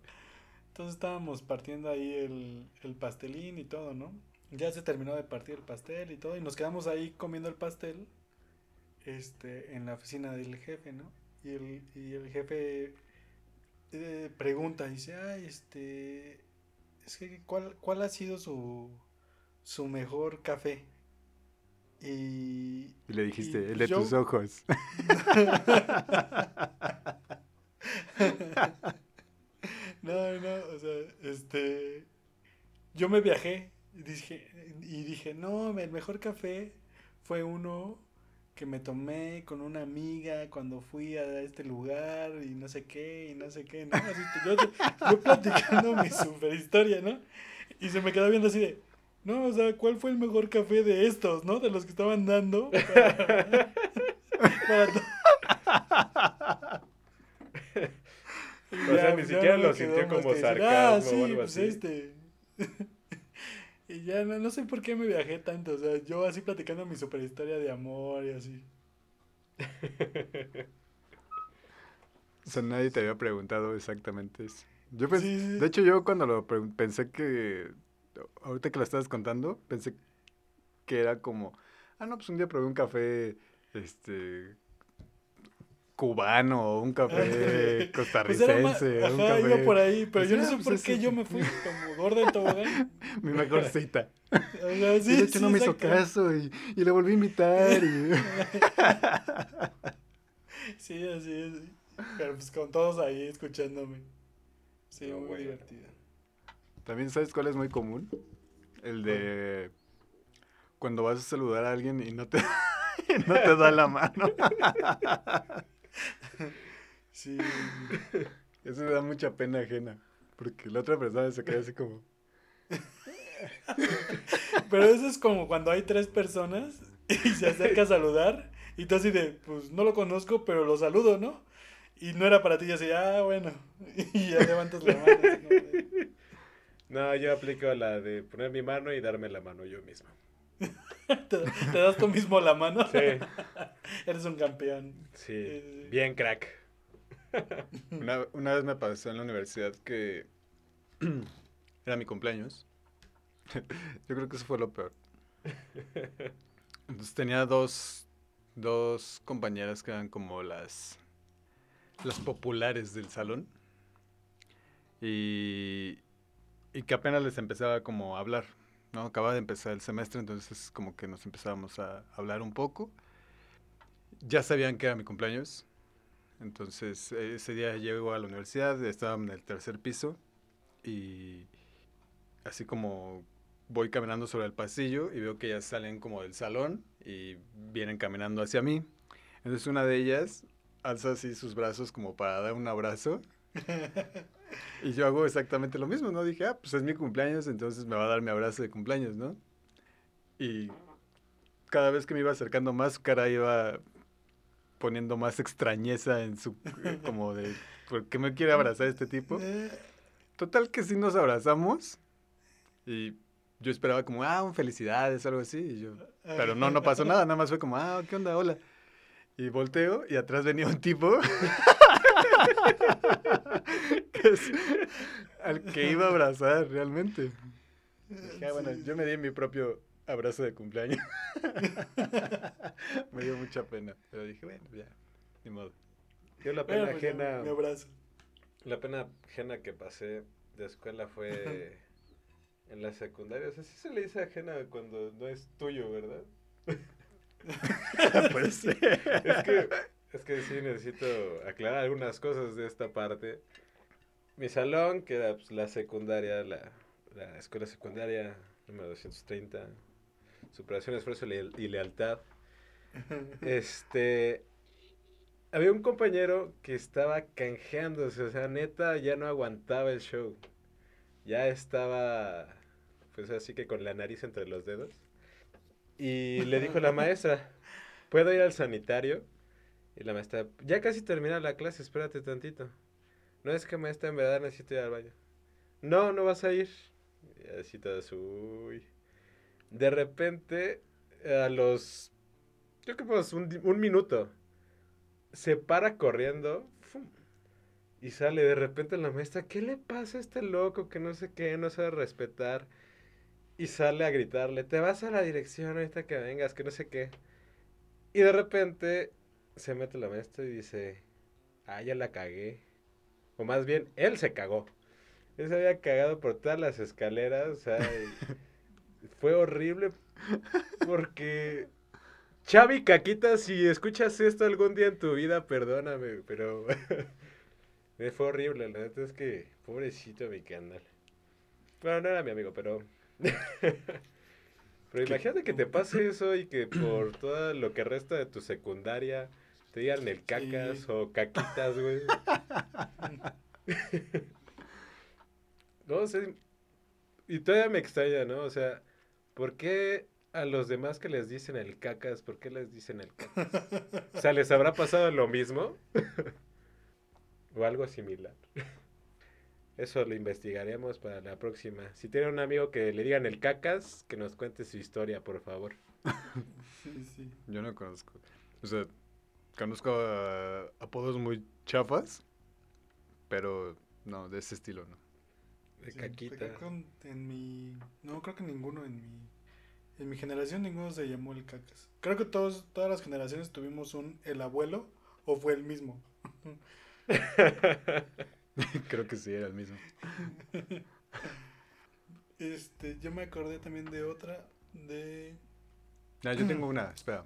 Speaker 1: Entonces estábamos partiendo ahí el, el pastelín y todo, ¿no? Ya se terminó de partir el pastel y todo. Y nos quedamos ahí comiendo el pastel. Este, en la oficina del jefe, ¿no? Y el, y el jefe eh, pregunta, dice, ay, este. Es que, ¿cuál, cuál ha sido su, su mejor café? Y,
Speaker 3: Y le dijiste,
Speaker 1: Y
Speaker 3: el de
Speaker 1: yo-
Speaker 3: tus ojos.
Speaker 1: No, no, o sea, este. Yo me viajé y dije, y dije, no, el mejor café fue uno que me tomé con una amiga cuando fui a este lugar y no sé qué, y no sé qué, ¿no? Así, yo, yo platicando mi super historia, ¿no? Y se me quedó viendo así de, no, o sea, ¿cuál fue el mejor café de estos, ¿no? De los que estaban dando. Para, para to- Y
Speaker 2: O sea, ni siquiera
Speaker 1: no
Speaker 2: lo sintió como sarcasmo
Speaker 1: ah,
Speaker 2: o
Speaker 1: sí,
Speaker 2: algo
Speaker 1: pues
Speaker 2: así".
Speaker 1: este. y ya no, no sé por qué me viajé tanto, o sea, yo así platicando mi super historia de amor y así.
Speaker 3: O sea, nadie te había preguntado exactamente eso. Yo pens-
Speaker 1: Sí, sí.
Speaker 3: De hecho, yo cuando lo pensé que, ahorita que lo estabas contando, pensé que era como, ah, no, pues un día probé un café, este, cubano o un café
Speaker 1: Pues
Speaker 3: costarricense, un
Speaker 1: ajá, iba
Speaker 3: café,
Speaker 1: por ahí, pero
Speaker 3: Pues
Speaker 1: yo no sé
Speaker 3: pues
Speaker 1: por qué
Speaker 3: sí.
Speaker 1: yo me fui como gorda en tobogán.
Speaker 3: mi mejor cita.
Speaker 1: O sea,
Speaker 3: y
Speaker 1: sí,
Speaker 3: de hecho
Speaker 1: sí,
Speaker 3: no me hizo caso y, y le volví a invitar. y-
Speaker 1: Sí, así es. Pero pues con todos ahí escuchándome. Sí,
Speaker 2: No,
Speaker 1: muy
Speaker 2: bueno.
Speaker 1: divertido.
Speaker 3: También sabes cuál es muy común? El de cuando vas a saludar a alguien y no te, y no te da la mano.
Speaker 1: Sí.
Speaker 3: Eso me da mucha pena ajena. Porque la otra persona se queda así como.
Speaker 1: Pero eso es como cuando hay tres personas y se acerca a saludar y tú así de, pues no lo conozco, pero lo saludo, ¿no? Y no era para ti, y así, ah, bueno. Y ya levantas la mano. así
Speaker 2: No, yo aplico la de poner mi mano y darme la mano yo mismo.
Speaker 1: ¿Te, te das tú mismo la mano.
Speaker 2: Sí,
Speaker 1: Eres un campeón.
Speaker 2: sí.
Speaker 1: Eh,
Speaker 2: Bien crack.
Speaker 3: Una, una vez me pasó en la universidad que era mi cumpleaños. Yo creo que eso fue lo peor. Entonces tenía dos, dos compañeras que eran como las, las populares del salón. Y, y que apenas les empezaba como a hablar. ¿No? Acaba de empezar el semestre, entonces como que nos empezábamos a hablar un poco. Ya sabían que era mi cumpleaños. Entonces, eh, ese día llego a la universidad, estaba en el tercer piso y así como voy caminando sobre el pasillo y veo que ellas salen como del salón y vienen caminando hacia mí. Entonces, una de ellas alza así sus brazos como para dar un abrazo y yo hago exactamente lo mismo, ¿no? Dije, ah, pues es mi cumpleaños, entonces me va a dar mi abrazo de cumpleaños, ¿no? Y cada vez que me iba acercando más, su cara iba poniendo más extrañeza en su, eh, como de, ¿por qué me quiere abrazar este tipo? Total que sí nos abrazamos y yo esperaba como, ah, un felicidades, algo así, y yo, pero no, no pasó nada, nada más fue como, ah, ¿qué onda? Hola. Y volteo y atrás venía un tipo es al que iba a abrazar realmente. Dije, ah, bueno,
Speaker 1: Sí.
Speaker 3: yo me di mi propio abrazo de cumpleaños. me dio mucha pena, pero dije, bueno, ya, ni modo.
Speaker 2: Yo la pena
Speaker 1: Bueno, pues,
Speaker 2: ajena.
Speaker 1: Me abrazo.
Speaker 2: La pena ajena que pasé de escuela fue en la secundaria. O sea, sí se le dice ajena cuando no es tuyo, ¿verdad?
Speaker 3: pues sí.
Speaker 2: Es que, es que sí necesito aclarar algunas cosas de esta parte. Mi salón, que era pues, la secundaria, la, la escuela secundaria número 230, superación, esfuerzo y leal- y lealtad. Este. Había un compañero que estaba canjeándose, o sea, neta, ya no aguantaba el show. Ya estaba, pues así que con la nariz entre los dedos. Y le dijo la maestra, ¿puedo ir al sanitario? Y la maestra, ya casi termina la clase, espérate tantito. No es que maestra, en verdad necesito ir al baño. No, no vas a ir. Y así todas, uy. De repente, a los, yo creo que pues un, un minuto, se para corriendo y sale de repente la maestra, ¿qué le pasa a este loco que no sé qué, no sabe respetar? Y sale a gritarle, te vas a la dirección ahorita que vengas, que no sé qué. Y de repente se mete la maestra y dice, ah, ya la cagué. O más bien, él se cagó. Él se había cagado por todas las escaleras, o sea, fue horrible porque... Chavi Caquita, si escuchas esto algún día en tu vida, perdóname, pero me fue horrible, la neta es que pobrecito mi canal. Bueno, no era mi amigo, pero... pero imagínate que te pase eso y que por todo lo que resta de tu secundaria te digan el cacas
Speaker 1: Sí.
Speaker 2: o caquitas, güey. no sé. Y todavía me extraña, ¿no? O sea, ¿por qué a los demás que les dicen el cacas, por qué les dicen el cacas? O sea, ¿les habrá pasado lo mismo? o algo similar. Eso lo investigaremos para la próxima. Si tiene un amigo que le digan el cacas, que nos cuente su historia, por favor.
Speaker 1: Sí, sí.
Speaker 3: Yo no conozco. O sea, conozco a- apodos muy chafas, pero no, de ese estilo no.
Speaker 2: De
Speaker 1: Sí,
Speaker 2: caquita.
Speaker 1: En mi. No, creo que ninguno en mi. En mi generación ninguno se llamó el cacas. Creo que todos, todas las generaciones tuvimos un el abuelo o fue el mismo.
Speaker 3: Creo que sí, era el mismo.
Speaker 1: Este, yo me acordé también de otra de.
Speaker 3: Ah, yo tengo una, espera.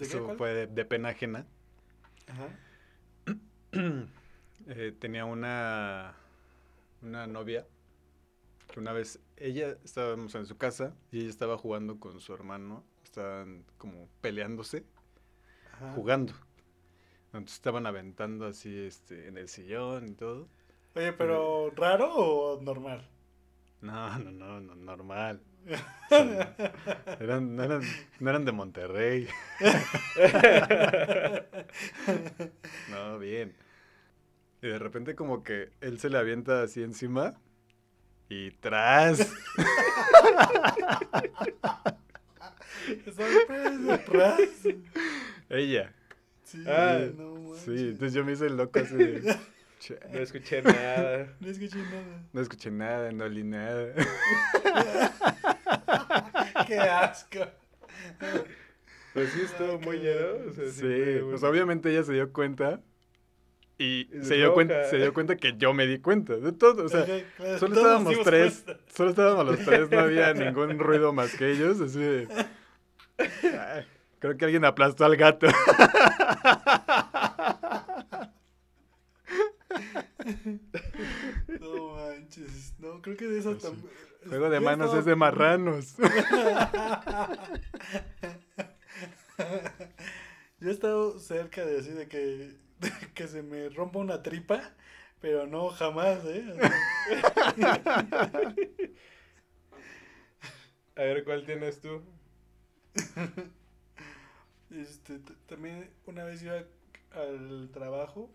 Speaker 1: ¿De qué
Speaker 3: Eso
Speaker 1: cuál?
Speaker 3: fue de, de pena ajena.
Speaker 1: Ajá.
Speaker 3: Eh, tenía una, una novia que una vez, ella, estábamos en su casa y ella estaba jugando con su hermano. Estaban como peleándose,
Speaker 1: Ajá.
Speaker 3: jugando. Entonces estaban aventando así este, en el sillón y todo.
Speaker 1: Oye, pero ¿raro o normal?
Speaker 3: No, no, no, no, normal. Eran, no, eran, no eran de Monterrey. No, bien. Y de repente como que él se le avienta así encima y tras.
Speaker 1: Sorpresa, ras.
Speaker 3: Ella.
Speaker 1: Sí,
Speaker 2: Ah,
Speaker 1: no.
Speaker 3: Sí, entonces yo me hice el loco así de... "Che,
Speaker 2: No escuché nada.
Speaker 1: No escuché nada.
Speaker 3: No escuché nada, no olí nada.
Speaker 1: Qué asco.
Speaker 2: Pues sí, estuvo muy lleno. O sea, sí,
Speaker 3: Sí, pues obviamente ella se dio cuenta y se dio, cuenta, se dio cuenta que yo me di cuenta de todo. O sea,
Speaker 1: claro,
Speaker 3: solo estábamos tres,
Speaker 1: cuenta.
Speaker 3: solo estábamos los tres, no había ningún ruido más que ellos, así de... "Ay, creo que alguien aplastó al gato.
Speaker 1: No manches. No, creo que de esas
Speaker 3: Pues
Speaker 1: también.
Speaker 3: Juego de manos es de marranos.
Speaker 1: Yo he estado cerca de decir de que, de que se me rompa una tripa, pero no jamás, ¿eh?
Speaker 2: A ver, ¿cuál tienes tú?
Speaker 1: Este, también una vez iba al trabajo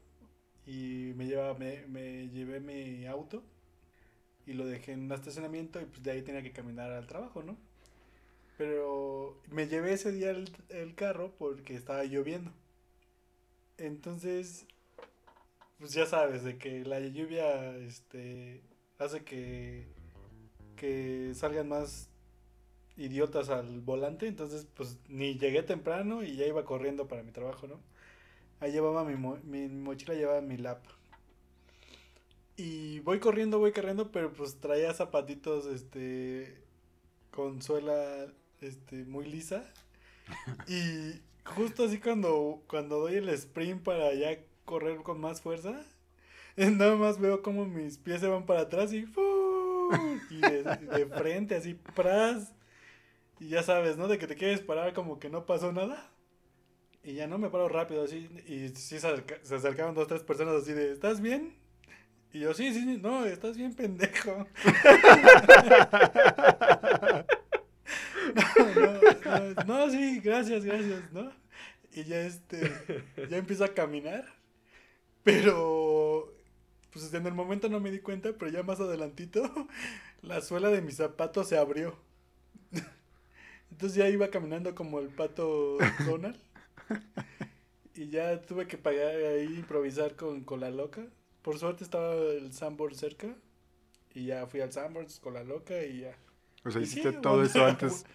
Speaker 1: y me llevaba, me, me llevé mi auto y lo dejé en un estacionamiento y pues de ahí tenía que caminar al trabajo, ¿no? Pero me llevé ese día el, el carro porque estaba lloviendo. Entonces, pues ya sabes, de que la lluvia este, hace que, que salgan más idiotas al volante. Entonces, pues ni llegué temprano y ya iba corriendo para mi trabajo, ¿no? Ahí llevaba mi, mo- mi mochila, llevaba mi lap. Y voy corriendo, voy corriendo, pero pues traía zapatitos, este, con suela, este, muy lisa. Y justo así cuando, cuando doy el sprint para ya correr con más fuerza, nada más veo como mis pies se van para atrás y ¡fu! Y de, de frente, así, ¡pras! Y ya sabes, ¿no? De que te quieres parar como que no pasó nada. Y ya no me paro rápido así. Y sí se, se acercaban dos, tres personas así de, ¿estás bien? Y yo, sí, sí, sí, no, estás bien pendejo. no, no, no, sí, gracias, gracias, ¿no? Y ya este, ya empiezo a caminar, pero, pues en el momento no me di cuenta, pero ya más adelantito, la suela de mi zapato se abrió. Entonces ya iba caminando como el pato Donald. Y ya tuve que pagar ahí, improvisar con, con la loca. Por suerte estaba el Sanborn cerca. Y ya fui al Sanborns con la loca y ya.
Speaker 3: O sea, hiciste
Speaker 1: sí,
Speaker 3: todo
Speaker 1: bueno,
Speaker 3: eso antes,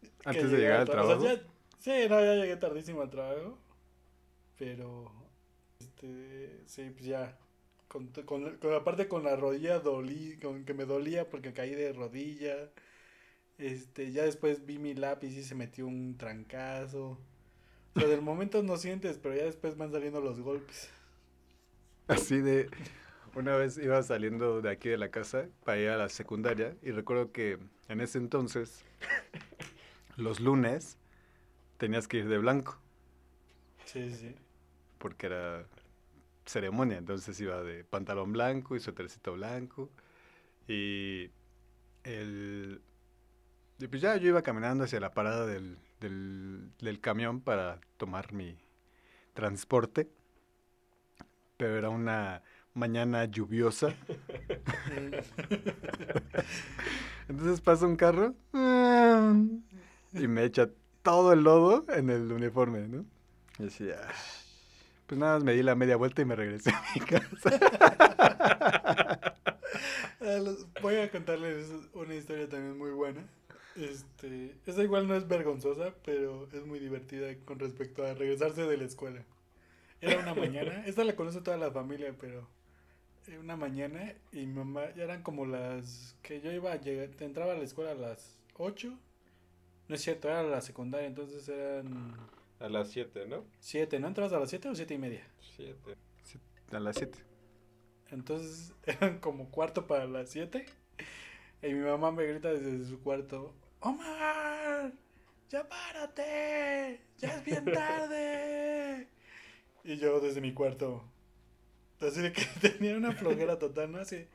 Speaker 3: antes de llegar al
Speaker 1: tra- o sea,
Speaker 3: trabajo.
Speaker 1: ya- sí, no, ya llegué tardísimo al trabajo. Pero, este, sí, pues ya. Con, con, con- aparte con la rodilla dolí, con que me dolía porque caí de rodilla. Este, ya después vi mi lápiz y se metió un trancazo. O sea, del momento no sientes, pero ya después van saliendo los golpes.
Speaker 3: Así de, una vez iba saliendo de aquí de la casa para ir a la secundaria y recuerdo que en ese entonces, los lunes, tenías que ir de blanco
Speaker 1: Sí, sí, sí.
Speaker 3: porque era ceremonia, entonces iba de pantalón blanco y suétercito blanco y el... Y pues ya yo iba caminando hacia la parada del, del, del camión para tomar mi transporte, pero era una mañana lluviosa. Entonces pasa un carro y me echa todo el lodo en el uniforme, ¿no? Y decía, pues nada más me di la media vuelta y me regresé a mi casa.
Speaker 1: Ah, Voy a contarles una historia también muy buena. Este, esa igual no es vergonzosa, pero es muy divertida con respecto a regresarse de la escuela. Era una mañana, esta la conoce toda la familia, pero era una mañana y mi mamá ya eran como las que yo iba a llegar, entraba a la escuela a las 8. No es cierto, era la secundaria, entonces eran
Speaker 2: A las 7, ¿no?
Speaker 1: 7, ¿no? ¿Entrabas a las 7 o 7 y media?
Speaker 2: 7.
Speaker 3: A las 7.
Speaker 1: Entonces eran como cuarto para las 7. Y mi mamá me grita desde su cuarto: ¡Omar! ¡Ya párate! ¡Ya es bien tarde! Y yo desde mi cuarto, así de que tenía una flojera total, ¿no? Así: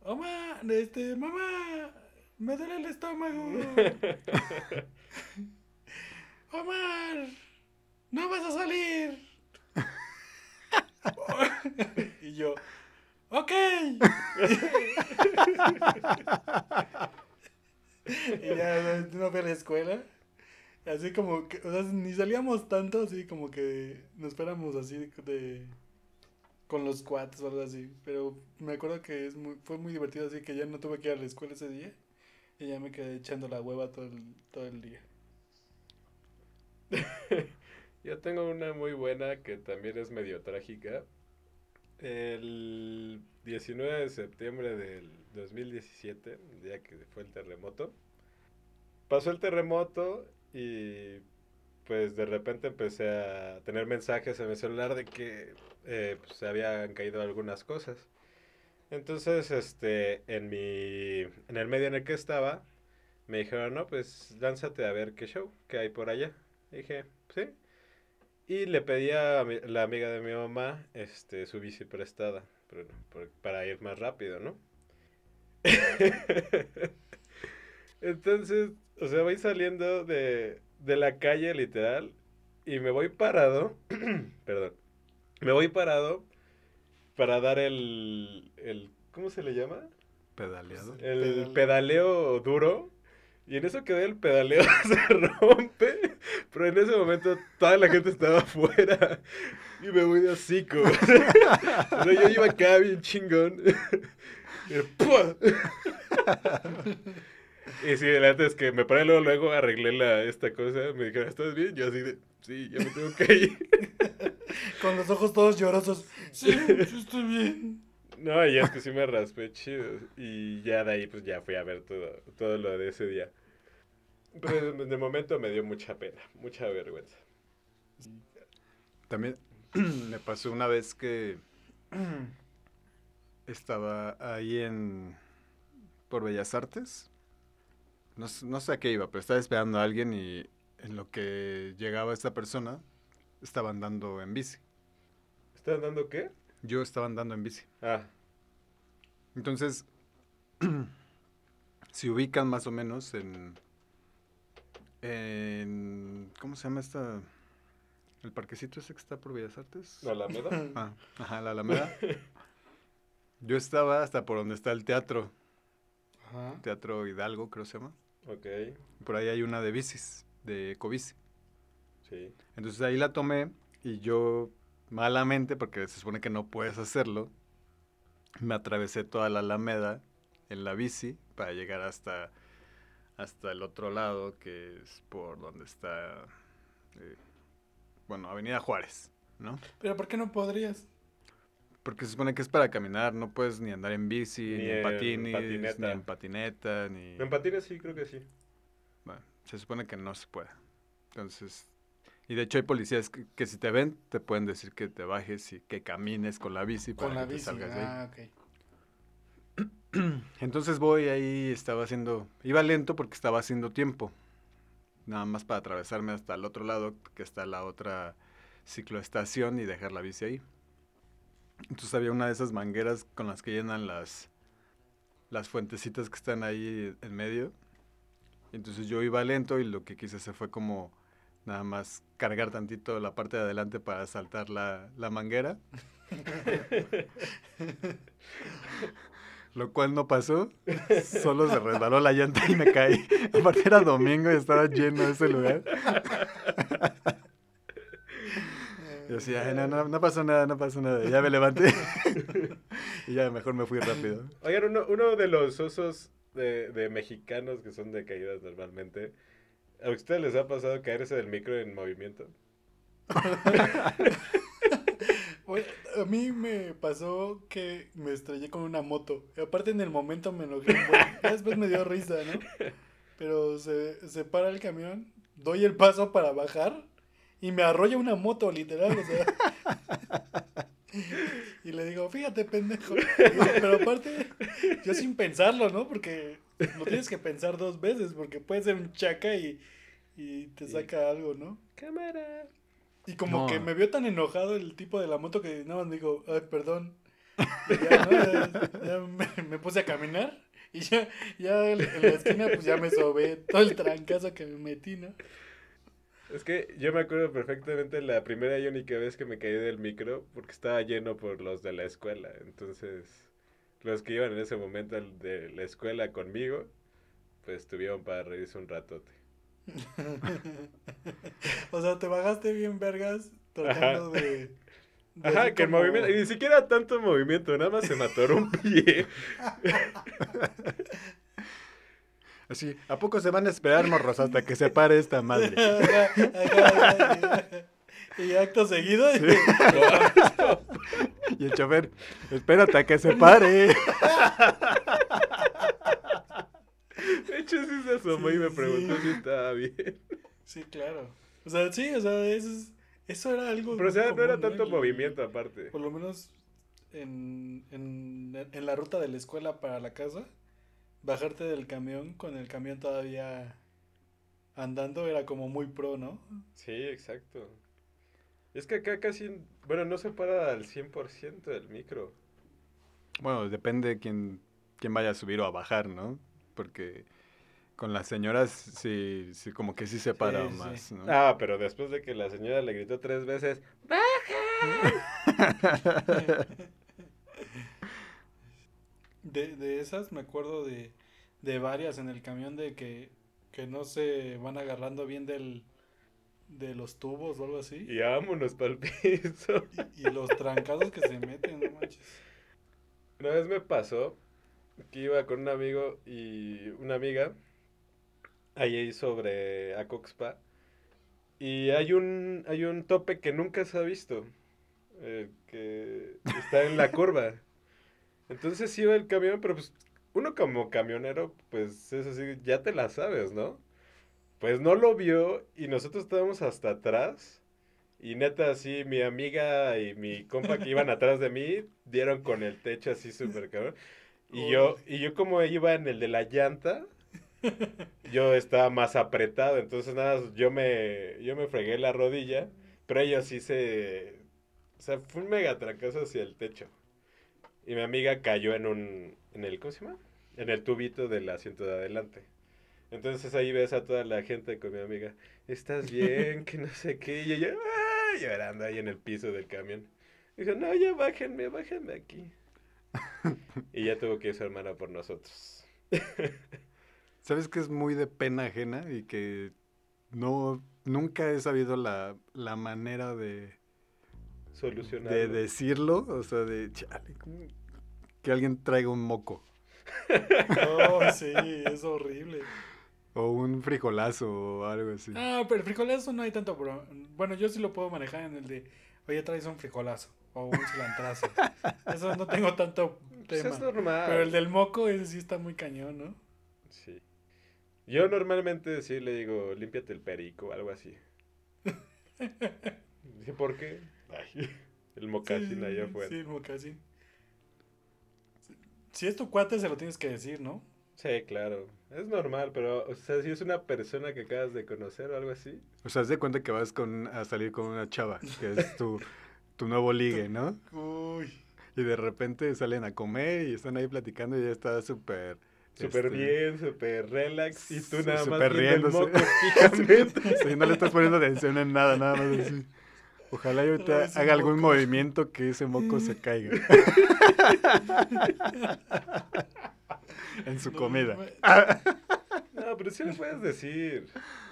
Speaker 1: ¡Omar! Este, mamá, me duele el estómago. ¡Omar! ¡No vas a salir! y yo, ¡ok! Y ya no fui a la escuela. Así como que, o sea, ni salíamos tanto, así como que nos fuéramos así de, con los cuates o algo así. Pero me acuerdo que es muy, fue muy divertido, así que ya no tuve que ir a la escuela ese día. Y ya me quedé echando la hueva todo el, todo el día.
Speaker 2: Yo tengo una muy buena que también es medio trágica. El 19 de septiembre del 2017, el día que fue el terremoto, pasó el terremoto y pues de repente empecé a tener mensajes en mi celular de que eh, pues, se habían caído algunas cosas. Entonces, este, en mi, en el medio en el que estaba, me dijeron, no, pues lánzate a ver qué show, qué hay por allá. Dije, sí. Y le pedí a mi- la amiga de mi mamá este, su bici prestada para ir más rápido, ¿no? Entonces, o sea, voy saliendo de, de la calle literal y me voy parado, perdón, me voy parado para dar el, el ¿cómo se le llama?
Speaker 3: Pedaleado.
Speaker 2: El
Speaker 1: Pedal-
Speaker 2: pedaleo duro Y en eso que doy el pedaleo se rompe, pero en ese momento toda la gente estaba afuera y me voy de hocico. Pero yo iba acá bien chingón. Y, sí, delante es que me paré luego, luego arreglé la, esta cosa, me dijeron, ¿estás bien? Yo así de, sí, ya me tengo que ir.
Speaker 1: Con los ojos todos llorosos. Sí, sí estoy bien.
Speaker 2: No, y es que sí me raspé chido. Y ya de ahí, pues ya fui a ver todo, todo lo de ese día. Pero de, de momento me dio mucha pena, mucha vergüenza.
Speaker 3: También me pasó una vez que estaba ahí en por Bellas Artes. No, no sé a qué iba, pero estaba esperando a alguien y en lo que llegaba esta persona estaba andando en bici.
Speaker 2: ¿Estás dando qué?
Speaker 3: Yo estaba andando en bici.
Speaker 2: Ah,
Speaker 3: Entonces, si ubican más o menos en, en ¿cómo se llama esta? El parquecito ese que está por Bellas Artes.
Speaker 2: ¿la Alameda?
Speaker 3: Ah, ajá, la Alameda. Yo estaba hasta por donde está el teatro,
Speaker 1: Ajá.
Speaker 3: Teatro Hidalgo, creo que se llama.
Speaker 2: Ok,
Speaker 3: Por ahí hay una de bicis, de Ecobici.
Speaker 2: sí.
Speaker 3: Entonces ahí la tomé y yo, malamente, porque se supone que no puedes hacerlo, me atravesé toda la Alameda en la bici para llegar hasta, hasta el otro lado, que es por donde está, eh, bueno, Avenida Juárez, ¿no?
Speaker 1: Pero ¿por qué no podrías?
Speaker 3: Porque se supone que es para caminar, no puedes ni andar en bici,
Speaker 2: Ni
Speaker 3: ni, en patines,
Speaker 2: patineta.
Speaker 3: ni en patineta, ni...
Speaker 2: En patines sí, creo que sí.
Speaker 3: Bueno, se supone que no se puede. Entonces, y de hecho hay policías que, que si te ven, te pueden decir que te bajes y que camines con la bici para
Speaker 1: Con la
Speaker 3: que te
Speaker 1: bici.
Speaker 3: salgas de ahí.
Speaker 1: Ah, ok.
Speaker 3: Entonces voy ahí, estaba haciendo, iba lento porque estaba haciendo tiempo. Nada más para atravesarme hasta el otro lado, que está la otra cicloestación y dejar la bici ahí. Entonces había una de esas mangueras con las que llenan las, las fuentecitas que están ahí en medio. Entonces yo iba lento y lo que quise hacer fue como nada más cargar tantito la parte de adelante para saltar la, la manguera. Lo cual no pasó, solo se resbaló la llanta y me caí. Aparte era domingo y estaba lleno ese lugar. Y decía, "Ay, no, no, no pasó nada, no pasó nada. Ya me levanté. y ya mejor me fui rápido.
Speaker 2: Oigan, uno, uno de los osos de, de mexicanos que son de caídas normalmente, ¿a ustedes les ha pasado caerse del micro en movimiento?
Speaker 1: Oye, a mí me pasó que me estrellé con una moto. Y aparte en el momento me enojé. un buen. Ya Después me dio risa, ¿no? Pero se, se para el camión, doy el paso para bajar y me arrolla una moto, literal. O sea. Y le digo, fíjate, pendejo. Pero aparte, yo sin pensarlo, ¿no? Porque lo tienes que pensar dos veces, porque puede ser un chaca y, y te saca algo, ¿no?
Speaker 2: Cámara.
Speaker 1: Y como
Speaker 3: No.
Speaker 1: que me vio tan enojado el tipo de la moto que nada más me dijo, ay, perdón. Y ya, ¿no? Ya- ya me, me puse a caminar y ya, ya en en la esquina pues ya me sobé todo el trancazo que me metí, ¿no?
Speaker 2: Es que yo me acuerdo perfectamente la primera y única vez que me caí del micro porque estaba lleno por los de la escuela. Entonces, los que iban en ese momento de la escuela conmigo, pues tuvieron para reírse un ratote.
Speaker 1: O sea, te bajaste bien vergas tratando de... de
Speaker 2: Ajá, que el movimiento, y ni siquiera tanto movimiento, nada más se me atoró un pie.
Speaker 3: Así, ¿a poco se van a esperar, morros, hasta que se pare esta madre?
Speaker 1: Y acto seguido...
Speaker 3: Y el chofer, espérate a que se pare.
Speaker 2: De hecho, sí se asomó y me preguntó
Speaker 1: sí.
Speaker 2: si estaba bien.
Speaker 1: Sí, claro. O sea, sí, o sea, eso, es- eso era algo...
Speaker 2: Pero, o sea, no era tanto movimiento aparte.
Speaker 1: Por lo menos en, en, en la ruta de la escuela para la casa, bajarte del camión con el camión todavía andando era como muy pro, ¿no?
Speaker 2: Sí, exacto. Es que acá casi, bueno, no se para al 100% del micro.
Speaker 3: Bueno, depende de quién, quién vaya a subir o a bajar, ¿no? Porque con las señoras sí, sí como que sí se para
Speaker 1: Sí, sí.
Speaker 3: más, ¿no?
Speaker 2: Ah, pero después de que la señora le gritó tres veces,
Speaker 1: De, de esas me acuerdo de, de varias en el camión de que que no se van agarrando bien del de los tubos o algo así.
Speaker 2: Y vámonos para el piso.
Speaker 1: Y, y los trancazos que se meten, no manches.
Speaker 2: Una vez me pasó que iba con un amigo y una amiga ahí sobre Acoxpa y hay un hay un tope que nunca se ha visto eh, que está en la curva entonces iba el camión pero pues uno como camionero pues es así ya te la sabes no pues no lo vio y nosotros estábamos hasta atrás y neta así mi amiga y mi compa que iban atrás de mí dieron con el techo así súper cabrón. Y yo, y yo como iba en el de la llanta, yo estaba más apretado, entonces nada, yo me, yo me fregué la rodilla, pero ellos sí se, o sea, fue un mega trancazo hacia el techo. Y mi amiga cayó en un, en el, ¿cómo se llama? En el tubito del asiento de adelante. Entonces ahí ves a toda la gente con mi amiga, ¿estás bien? Que no sé qué. Y ella, ¡ay! llorando ahí en el piso del camión. Dijo, no, ya bájenme, bájenme aquí. y ya tuvo que ir su hermana por nosotros.
Speaker 3: ¿Sabes que es muy de pena ajena y que no nunca he sabido la, la manera de
Speaker 2: Solucionar.
Speaker 3: de decirlo, o sea, de chale, ¿cómo que alguien traiga un moco
Speaker 1: Oh, sí, es horrible.
Speaker 3: o un frijolazo o algo así.
Speaker 1: Ah, pero el frijolazo no hay tanto pro- Bueno, yo sí lo puedo manejar en el de, oye, traes un frijolazo o un cilantrazo. Eso no tengo tanto
Speaker 2: Pues
Speaker 1: tema.
Speaker 2: es normal.
Speaker 1: Pero el del moco, ese sí está muy cañón, ¿no?
Speaker 2: Sí. Yo normalmente sí le digo, límpiate el perico, algo así. ¿por qué? Ay, el mocasín
Speaker 1: sí,
Speaker 2: allá afuera.
Speaker 1: Sí, el mocasín. Si es tu cuate, se lo tienes que decir, ¿no?
Speaker 2: Sí, claro. Es normal, pero, o sea, si es una persona que acabas de conocer o algo así.
Speaker 3: O sea, haz de cuenta que vas con, a salir con una chava, que es tu, tu nuevo ligue, ¿no?
Speaker 1: Uy.
Speaker 3: Y de repente salen a comer y están ahí platicando y ya está súper...
Speaker 2: Súper
Speaker 3: este,
Speaker 2: bien, súper relax. Y tú nada más
Speaker 3: súper
Speaker 2: el
Speaker 3: riéndose.
Speaker 2: moco fijamente.
Speaker 3: Sí, no le estás poniendo atención en nada, nada más así. Ojalá yo
Speaker 1: ese
Speaker 3: haga algún
Speaker 1: moco.
Speaker 3: movimiento que ese moco se caiga. en su
Speaker 1: No,
Speaker 3: comida.
Speaker 2: No, pero sí le puedes decir.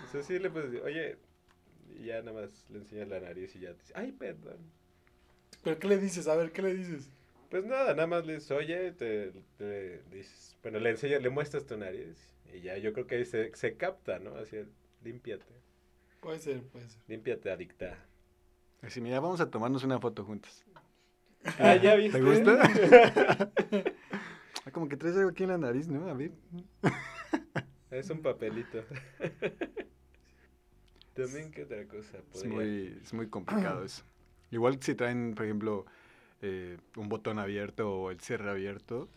Speaker 2: O sea, sí le puedes decir, oye, y ya nada más le enseñas la nariz y ya te dice, ay, perdón.
Speaker 1: ¿Pero qué le dices? A ver, ¿qué le dices?
Speaker 2: Pues nada, nada más le dices, oye, te, te dices, bueno, le enseñas, le muestras tu nariz y ya yo creo que ahí se, se capta, ¿no? Así, límpiate,
Speaker 1: Puede ser, puede ser.
Speaker 2: límpiate, adicta.
Speaker 3: Así, mira, vamos a tomarnos una foto juntos.
Speaker 2: Ah, ¿ya viste?
Speaker 3: ¿Te gusta? Ah, Como que traes algo aquí en la nariz, ¿no? A ver.
Speaker 2: es un papelito. También, ¿qué otra cosa?
Speaker 3: Es
Speaker 2: Podría-
Speaker 3: muy, es muy complicado eso. Igual si traen, por ejemplo, eh, un botón abierto o el cierre abierto.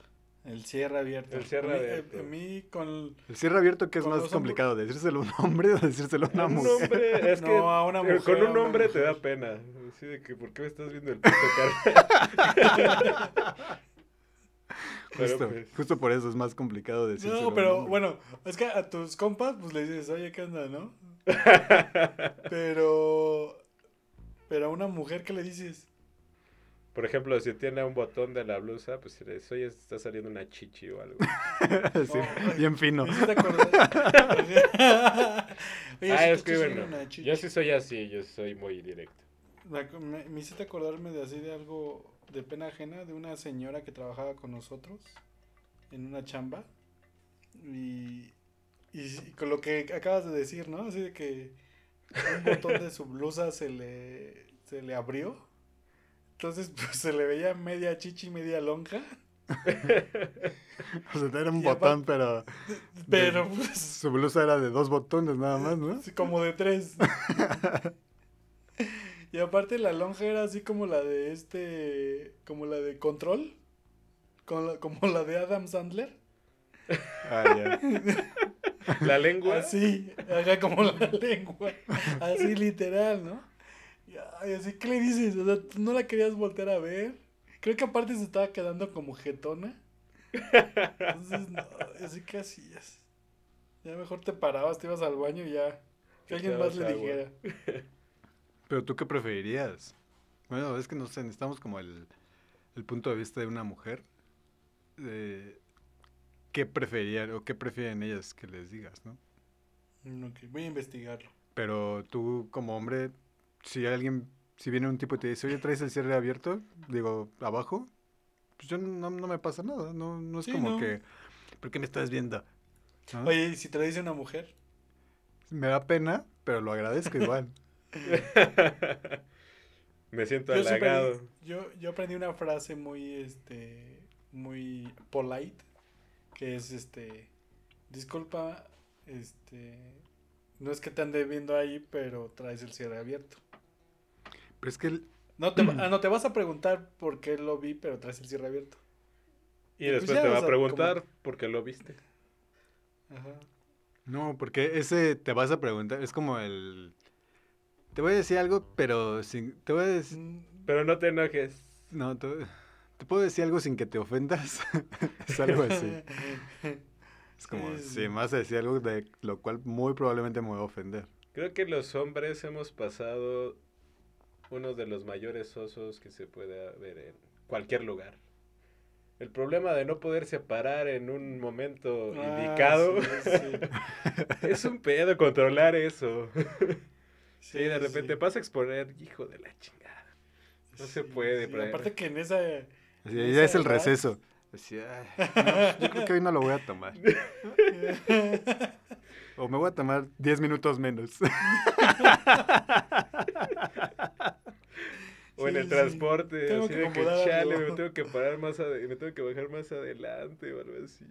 Speaker 1: El cierre abierto.
Speaker 2: El cierre
Speaker 1: A mí-
Speaker 2: abierto.
Speaker 1: A, mí con...
Speaker 3: El cierre abierto, ¿qué es más complicado? ¿Decírselo a un hombre o decírselo a una
Speaker 2: un
Speaker 3: mujer?
Speaker 2: hombre, es que
Speaker 1: No, a una
Speaker 2: eh,
Speaker 1: mujer,
Speaker 2: con un hombre te da pena. Así de que, ¿por qué me estás viendo el puto carnal? Pero,
Speaker 3: Justo,
Speaker 2: pues,
Speaker 3: justo por eso es más complicado decírselo. a
Speaker 1: No,
Speaker 3: un
Speaker 1: pero bueno, es que a tus compas, pues le dices, oye, ¿qué onda, no? Pero... Pero a una mujer, ¿qué le dices?
Speaker 2: Por ejemplo, si tiene un botón de la blusa, pues dices, oye, está saliendo una chichi o algo.
Speaker 3: Sí,
Speaker 1: Ay,
Speaker 3: bien fino.
Speaker 1: Me hiciste acordar. Oye,
Speaker 2: ah, es que bueno, yo sí soy así, yo soy muy directo.
Speaker 1: Me, me- me hiciste acordarme de así de algo de pena ajena de una señora que trabajaba con nosotros en una chamba y, y sí, con lo que acabas de decir, ¿no? Así de que un botón de su blusa se le, se le abrió. Entonces pues se le veía media chichi, media lonja.
Speaker 3: O sea, era un
Speaker 1: Y
Speaker 3: botón, pero
Speaker 1: Pero pues
Speaker 3: su blusa era de dos botones nada más, ¿no?
Speaker 1: Sí, como de tres. y aparte la lonja era así como la de este, como la de Control, con la- como la de Adam Sandler.
Speaker 3: Ah, ya.
Speaker 2: La lengua,
Speaker 1: Así, haga como la lengua, así literal, ¿no? Ay, así, ¿qué le dices? O sea, ¿tú no la querías voltear a ver. Creo que aparte se estaba quedando como jetona. Entonces, no, así que hacías. Ya mejor te parabas, te ibas al baño y ya. Que alguien más le
Speaker 2: agua.
Speaker 1: dijera.
Speaker 3: Pero tú qué preferirías? Bueno, es que no sé, necesitamos como el, el punto de vista de una mujer. Eh, ¿Qué preferirían o qué prefieren ellas que les digas, no?
Speaker 1: Mm, ok, voy a investigarlo.
Speaker 3: Pero tú, como hombre, si alguien, si viene un tipo y te dice, oye, ¿traes el cierre abierto? Digo, abajo, pues yo no, no me pasa nada. No, no es
Speaker 1: Sí,
Speaker 3: como
Speaker 1: no.
Speaker 3: que, ¿por qué me estás viendo? ¿No?
Speaker 1: Oye, ¿y si te lo dice una mujer?
Speaker 3: Me da pena, pero lo agradezco igual.
Speaker 2: Me siento
Speaker 1: Yo,
Speaker 2: halagado.
Speaker 1: yo, yo aprendí una frase muy, este, muy polite, que es, este, disculpa, este, no es que te ande viendo ahí, pero traes el cierre abierto.
Speaker 3: Pero es que el-
Speaker 1: No te, ah, no te vas a preguntar por qué lo vi, pero traes el cierre abierto.
Speaker 2: Y
Speaker 1: Pues
Speaker 2: después te va a preguntar por qué lo viste.
Speaker 1: Ajá.
Speaker 3: No, porque ese te vas a preguntar, es como el... Te voy a decir algo, pero sin... Te voy a decir...
Speaker 1: Mm,
Speaker 2: Pero no te enojes.
Speaker 3: No, te, te puedo decir algo sin que te ofendas. es algo así. Es como,
Speaker 1: Sí, sí.
Speaker 3: si me vas a decir algo de lo cual muy probablemente me voy a ofender.
Speaker 2: Creo que los hombres hemos pasado uno de los mayores osos que se puede ver en cualquier lugar. El problema de no poder separar en un momento
Speaker 1: Ah,
Speaker 2: indicado
Speaker 1: sí, sí.
Speaker 2: es un pedo controlar eso. Sí, de repente
Speaker 1: sí.
Speaker 2: pasa a exponer, hijo de la chingada. No se puede,
Speaker 1: Aparte que en esa... En
Speaker 3: ya es el
Speaker 1: edad-
Speaker 3: receso. No, pues, yo creo que hoy no lo voy a tomar. O me voy a tomar 10 minutos menos.
Speaker 2: O en el transporte,
Speaker 1: Tengo
Speaker 2: así
Speaker 1: que
Speaker 2: de que chale,
Speaker 1: algo".
Speaker 2: me tengo que parar más ade- me tengo que bajar más adelante o algo así.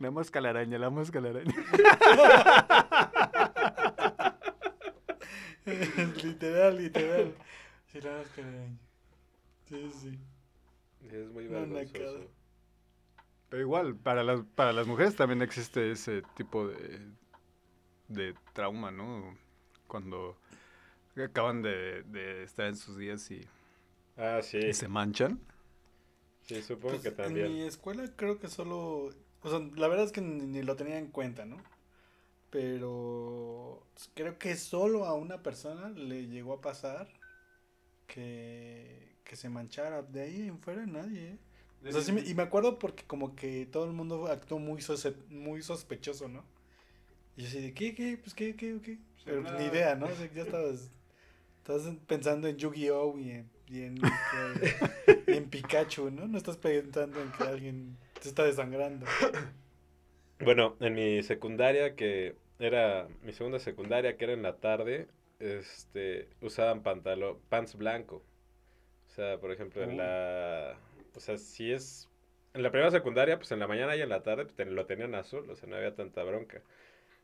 Speaker 3: La mosca la araña, la mosca la araña.
Speaker 1: literal, literal. Sí, la verdad es que... Sí, sí.
Speaker 2: Es muy vergonzoso.
Speaker 3: Pero igual, para las, para las mujeres también existe ese tipo de, de trauma, ¿no? Cuando acaban de, de estar en sus días y,
Speaker 2: Ah, sí.
Speaker 3: y se manchan.
Speaker 2: Sí, supongo
Speaker 1: Pues,
Speaker 2: que
Speaker 1: En
Speaker 2: también.
Speaker 1: mi escuela creo que solo... O sea, la verdad es que ni, ni lo tenía en cuenta, ¿no? Pero creo que solo a una persona le llegó a pasar que, que se manchara. De ahí en fuera nadie, ¿eh? O sea, sí me- y me acuerdo porque como que todo el mundo actuó muy, sose- muy sospechoso, ¿no? Y yo así de, ¿qué, qué? Pues, ¿qué, qué, qué? Pero pues, ni idea, ¿no? O sea, ya estabas, estabas pensando en Yu-Gi-Oh! y en, y en, que- en Pikachu, ¿no? No estás pensando en que alguien te está desangrando.
Speaker 2: Bueno, en mi secundaria, que era mi segunda secundaria, que era en la tarde, este, usaban pantalón, pants blanco. O sea, por ejemplo, en la, o sea, si es, en la primera secundaria, pues en la mañana y en la tarde pues, ten- lo tenían azul, o sea, no había tanta bronca.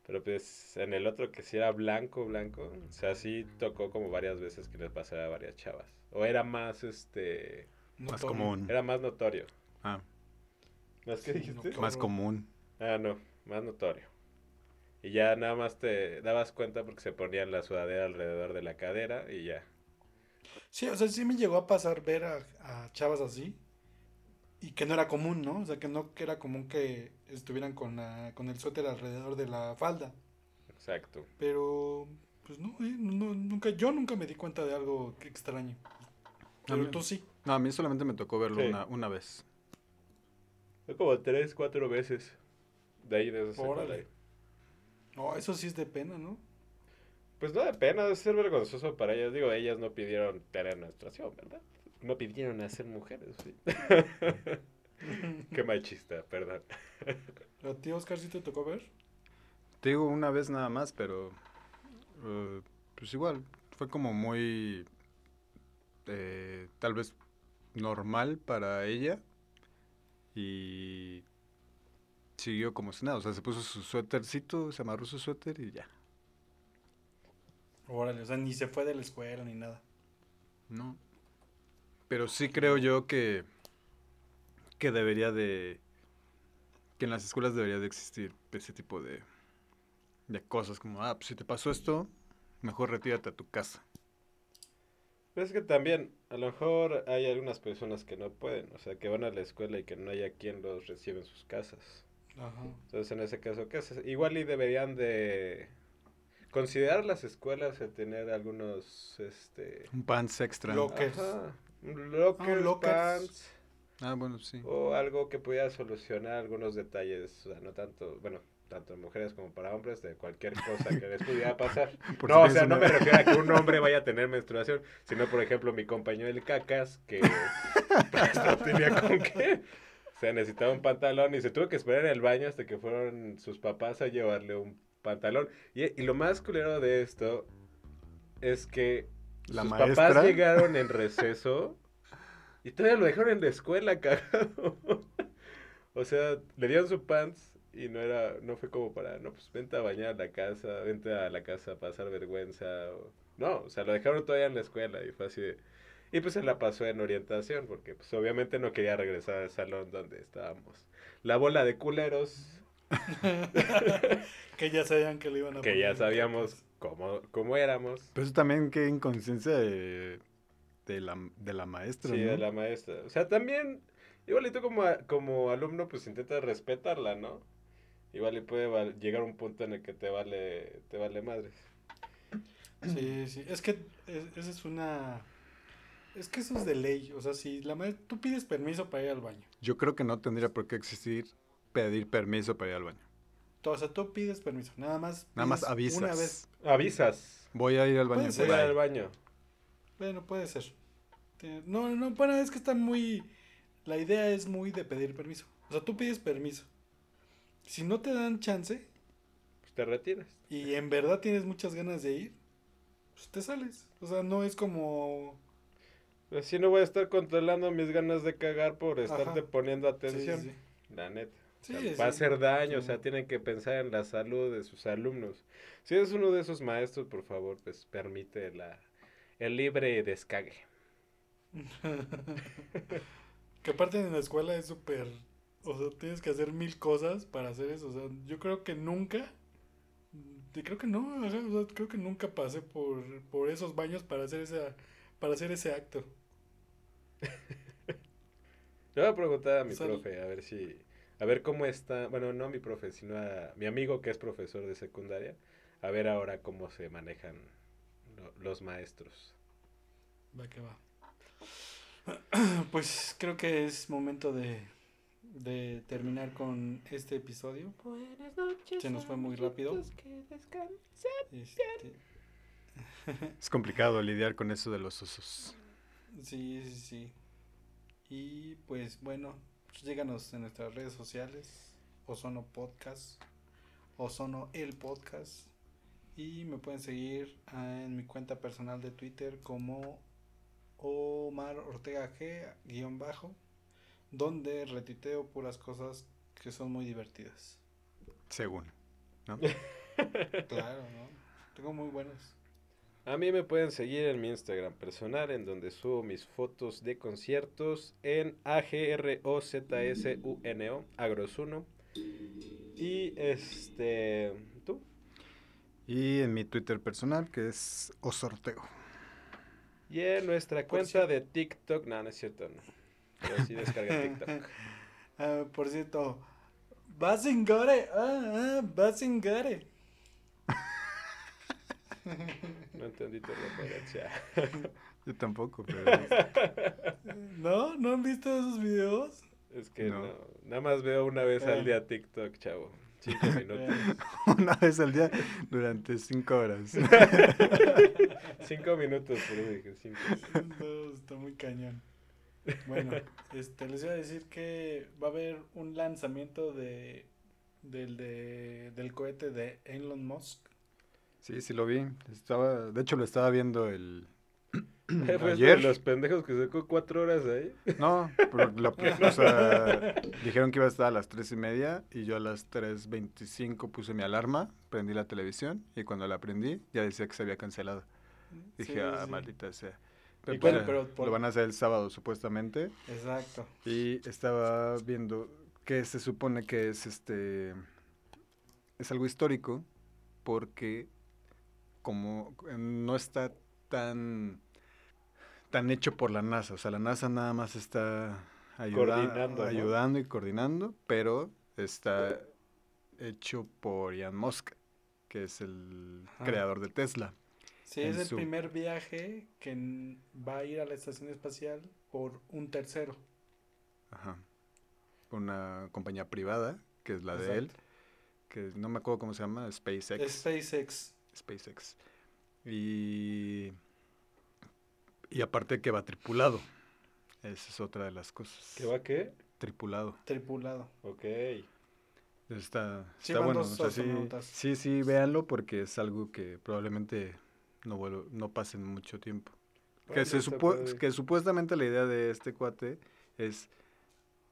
Speaker 2: Pero pues en el otro que sí era blanco, blanco, o sea, sí tocó como varias veces que les pasaba a varias chavas. O era más, este,
Speaker 3: Más
Speaker 1: Notorio.
Speaker 3: común.
Speaker 2: era más notorio.
Speaker 3: Ah,
Speaker 2: ¿Más que
Speaker 1: Sí,
Speaker 2: dijiste?
Speaker 1: notorio.
Speaker 3: más común.
Speaker 2: Ah, no, más notorio. Y ya nada más te dabas cuenta porque se ponían la sudadera alrededor de la cadera y ya.
Speaker 1: Sí, o sea, sí me llegó a pasar ver a, a chavas así. Y que no era común, ¿no? O sea, que no que era común que estuvieran con, la, con el suéter alrededor de la falda.
Speaker 2: Exacto.
Speaker 1: Pero, pues no, eh, no, nunca, yo nunca me di cuenta de algo que extraño. Pero
Speaker 3: mí-
Speaker 1: tú sí.
Speaker 3: No, a mí solamente me tocó verlo
Speaker 2: Sí.
Speaker 3: una, una vez.
Speaker 2: Fue como tres, cuatro veces de ahí de esa.
Speaker 1: No, eso sí es de pena, ¿no?
Speaker 2: Pues no de pena, debe ser vergonzoso para ellas. Digo, ellas no pidieron tener menstruación, ¿verdad? No pidieron nacer mujeres, sí. Qué machista, perdón.
Speaker 1: ¿A ti, Oscar, sí te tocó ver?
Speaker 3: Te digo una vez nada más, pero eh, pues igual, fue como muy eh, tal vez normal para ella y siguió como si nada, o sea, se puso su suétercito, se amarró su suéter y ya.
Speaker 1: Órale, o sea, ni se fue de la escuela ni nada.
Speaker 3: No. Pero sí creo yo que que debería de que en las escuelas debería de existir ese tipo de de cosas como, ah, pues si te pasó esto, mejor retírate a tu casa.
Speaker 2: Pero es que también, a lo mejor hay algunas personas que no pueden, o sea, que van a la escuela y que no haya quien los reciba en sus casas.
Speaker 1: Ajá.
Speaker 2: Entonces, en ese caso, ¿qué haces? Igual y deberían de considerar las escuelas el tener algunos, este...
Speaker 3: Un pants extra.
Speaker 1: Lo- Lockers.
Speaker 2: Ajá, un lockers,
Speaker 1: Ah, lockers.
Speaker 2: pants,
Speaker 3: Ah, bueno, sí.
Speaker 2: o algo que pudiera solucionar algunos detalles, o sea, no tanto, bueno, tanto mujeres como para hombres, de cualquier cosa que les pudiera pasar.
Speaker 3: Por
Speaker 2: no,
Speaker 3: si
Speaker 2: o sea, no me refiero a que un hombre vaya a tener menstruación, sino, por ejemplo, mi compañero el cacas, que no tenía con qué. O sea, necesitaba un pantalón y se tuvo que esperar en el baño hasta que fueron sus papás a llevarle un pantalón. Y, y lo más culero de esto es que
Speaker 3: La
Speaker 2: sus
Speaker 3: maestra.
Speaker 2: papás llegaron en receso y todavía lo dejaron en la escuela cagado. o sea, le dieron su pants y no era, no fue como para, no, pues vente a bañar a la casa, vente a la casa a pasar vergüenza. o- No, o sea, lo dejaron todavía en la escuela y fue así de... Y pues se la pasó en orientación porque pues obviamente no quería regresar al salón donde estábamos. La bola de culeros
Speaker 1: que ya sabían que le iban a
Speaker 2: que ya sabíamos cómo, cómo éramos.
Speaker 3: Pero eso también qué inconsciencia de, de la, de la maestra,
Speaker 2: Sí,
Speaker 3: ¿no?
Speaker 2: de la maestra. O sea, también, igual y tú como, a- como alumno, pues intentas respetarla, ¿no? Igual y puede val- llegar un punto en el que te vale, te vale madres.
Speaker 1: Sí, sí. Es que es- esa es una. Es que eso es de ley. O sea, si la maestra. Tú pides permiso para ir al baño.
Speaker 3: Yo creo que no tendría por qué existir pedir permiso para ir al baño.
Speaker 1: Tú- O sea, tú pides permiso. Nada más.
Speaker 3: Nada más avisas.
Speaker 1: Una vez.
Speaker 2: Avisas.
Speaker 3: Voy a ir al baño.
Speaker 2: Voy
Speaker 3: bye.
Speaker 2: al baño.
Speaker 1: Bueno, puede ser. No, no, bueno, es que está muy. La idea es muy de pedir permiso. O sea, tú pides permiso. Si no te dan chance
Speaker 2: Pues te retiras.
Speaker 1: y en verdad tienes muchas ganas de ir, pues te sales. O sea, no es como.
Speaker 2: Así no voy a estar controlando mis ganas de cagar por estarte
Speaker 1: Ajá.
Speaker 2: poniendo
Speaker 1: Sí,
Speaker 2: atención.
Speaker 1: sí,
Speaker 2: La neta.
Speaker 1: Sí.
Speaker 2: O sea,
Speaker 1: Sí,
Speaker 2: va a hacer daño, o sea, tienen que pensar en la salud de sus alumnos. Si eres uno de esos maestros, por favor, pues permite la, el libre descague.
Speaker 1: que aparte en la escuela es súper. O sea, tienes que hacer mil cosas para hacer eso. O sea, yo creo que nunca. Creo que no, ajá, o sea, creo que nunca pasé por, por esos baños para hacer esa, para hacer ese acto.
Speaker 2: Le voy a preguntar a mi
Speaker 1: O sea,
Speaker 2: profe, a ver si, a ver cómo está, bueno, no a mi profe, sino a mi amigo que es profesor de secundaria, a ver ahora cómo se manejan lo- los maestros.
Speaker 1: Va que va. Pues creo que es momento de, de terminar con este episodio.
Speaker 4: Buenas noches.
Speaker 1: Se nos fue muy rápido. Este,
Speaker 3: Es complicado lidiar con eso de los osos.
Speaker 1: sí, sí, sí. Y pues bueno, pues, síganos en nuestras redes sociales, Ozono Podcast, Ozono el Podcast. Y me pueden seguir en mi cuenta personal de Twitter como Omar Ortega G guion bajo, donde retuiteo puras cosas que son muy divertidas.
Speaker 3: Según. ¿no?
Speaker 1: Claro, ¿no? Tengo muy buenos.
Speaker 2: A mí me pueden seguir en mi Instagram personal, en donde subo mis fotos de conciertos en A-G-R-O-Z-S-U-N-O, Agrosuno. Y este, ¿tú?
Speaker 3: Y en mi Twitter personal, que es osorteo.
Speaker 2: Y en nuestra cuenta de TikTok, no, no es cierto, no. Pero sí descarga TikTok.
Speaker 1: Ah, por cierto, Basingore, ah, ah.
Speaker 2: No entendí tu referencia.
Speaker 3: Yo tampoco, pero
Speaker 1: ¿No? ¿No han visto esos videos?
Speaker 2: Es que
Speaker 3: No.
Speaker 2: no. Nada más veo una vez al día TikTok, chavo. Cinco minutos.
Speaker 3: una vez al día durante cinco horas.
Speaker 2: Cinco minutos, por eso dije cinco.
Speaker 1: No, está muy cañón. Bueno, este, les iba a decir que va a haber un lanzamiento de del de, del cohete de Elon Musk.
Speaker 3: Sí, sí lo vi. Estaba, de hecho lo estaba viendo el
Speaker 2: Fue de
Speaker 3: ayer.
Speaker 2: los pendejos que sacó cuatro horas ahí.
Speaker 3: No, pero lo- o sea, dijeron que iba a estar a las tres y media y yo a las 3.25 puse mi alarma, prendí la televisión y cuando la prendí ya decía que se había cancelado. Dije,
Speaker 1: Sí,
Speaker 3: ah,
Speaker 1: sí.
Speaker 3: maldita sea. Pero,
Speaker 1: bueno,
Speaker 3: pues,
Speaker 1: pero por-
Speaker 3: Lo van a hacer el sábado supuestamente
Speaker 1: Exacto.
Speaker 3: y estaba viendo que se supone que es este es algo histórico porque como no está tan tan hecho por la NASA, o sea, la NASA nada más está ayuda-
Speaker 2: Coordinando, ¿no?
Speaker 3: ayudando y coordinando, pero está hecho por Elon Musk, que es el
Speaker 1: Ajá.
Speaker 3: creador de Tesla.
Speaker 1: Sí, es el
Speaker 3: su-
Speaker 1: primer viaje que va a ir a la estación espacial por un tercero.
Speaker 3: Ajá. Una compañía privada, que es la de él. Que no me acuerdo cómo se llama, SpaceX.
Speaker 1: SpaceX.
Speaker 3: SpaceX. Y, y aparte que va tripulado. Esa es otra de las cosas.
Speaker 2: ¿Qué va qué?
Speaker 3: Tripulado.
Speaker 1: Tripulado.
Speaker 2: Ok.
Speaker 3: Está,
Speaker 1: Sí,
Speaker 3: está
Speaker 1: van
Speaker 3: bueno.
Speaker 1: dos
Speaker 3: o sea, sí, sí, sí, véanlo porque es algo que probablemente no, vuelva- no pase en mucho tiempo. que, se supo- que supuestamente la idea de este cuate es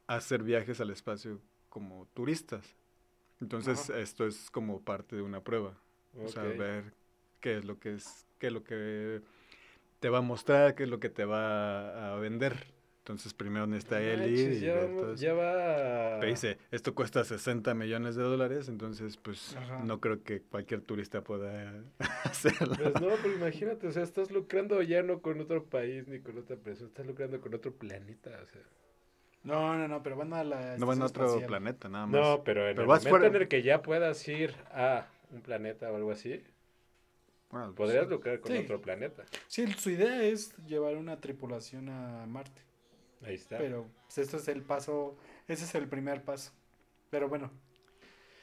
Speaker 3: hacer viajes al espacio como turistas. Entonces
Speaker 1: Ajá.
Speaker 3: esto es como parte de una prueba. O sea, ver qué es lo que es, qué es lo que te va a mostrar, qué es lo que te va a vender. Entonces primero necesita él ir y
Speaker 2: ya,
Speaker 3: ver
Speaker 2: vamos-
Speaker 3: todo eso.
Speaker 2: ya va.
Speaker 3: Pero dice, esto cuesta 60 millones de dólares, entonces pues
Speaker 1: Ajá.
Speaker 3: no creo que cualquier turista pueda hacerlo.
Speaker 2: Pues no, pero imagínate, o sea, estás lucrando ya no con otro país ni con otra persona, estás lucrando con otro planeta, o sea.
Speaker 1: No, no, no, pero van a la.
Speaker 3: No van a otro
Speaker 1: espacial.
Speaker 3: planeta, nada más.
Speaker 2: No, pero en
Speaker 3: Pero
Speaker 2: el
Speaker 3: vas
Speaker 2: momento
Speaker 3: fuera-
Speaker 2: en el que ya puedas ir a un planeta o algo así,
Speaker 3: Bueno,
Speaker 2: podrías lucrar con
Speaker 1: Sí.
Speaker 2: otro planeta.
Speaker 1: Sí, su idea es llevar una tripulación a Marte.
Speaker 2: Ahí está.
Speaker 1: Pero pues, esto es el paso. Ese es el primer paso. Pero bueno,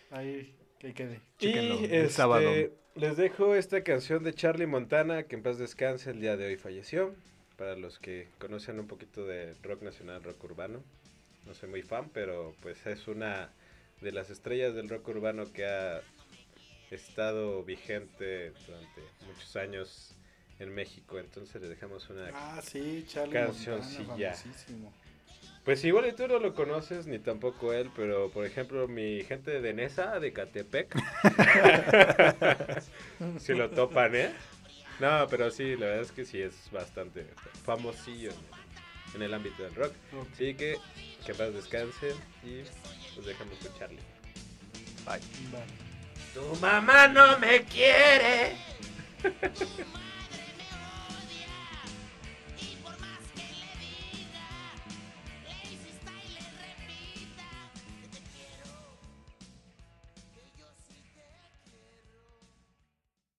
Speaker 1: ahí que quede.
Speaker 2: Y
Speaker 3: el
Speaker 2: este,
Speaker 3: sábado.
Speaker 2: les dejo esta canción de Charlie Montana, que en paz descanse, el día de hoy falleció. Para los que conocen un poquito de rock nacional, rock urbano. No soy muy fan, pero pues es una de las estrellas del rock urbano que ha estado vigente durante muchos años en México. Entonces les dejamos una...
Speaker 1: Ah, sí.
Speaker 2: Cancioncilla. Pues igual y tú no lo conoces, ni tampoco él, pero por ejemplo mi gente de Nesa, de Catepec, si lo topan, ¿eh? No, pero sí, la verdad es que sí es bastante famosillo en, el ámbito del rock.
Speaker 1: Ok.
Speaker 2: Así que que paz descansen y los dejamos con Charlie.
Speaker 1: Vale.
Speaker 2: Tu mamá no me quiere.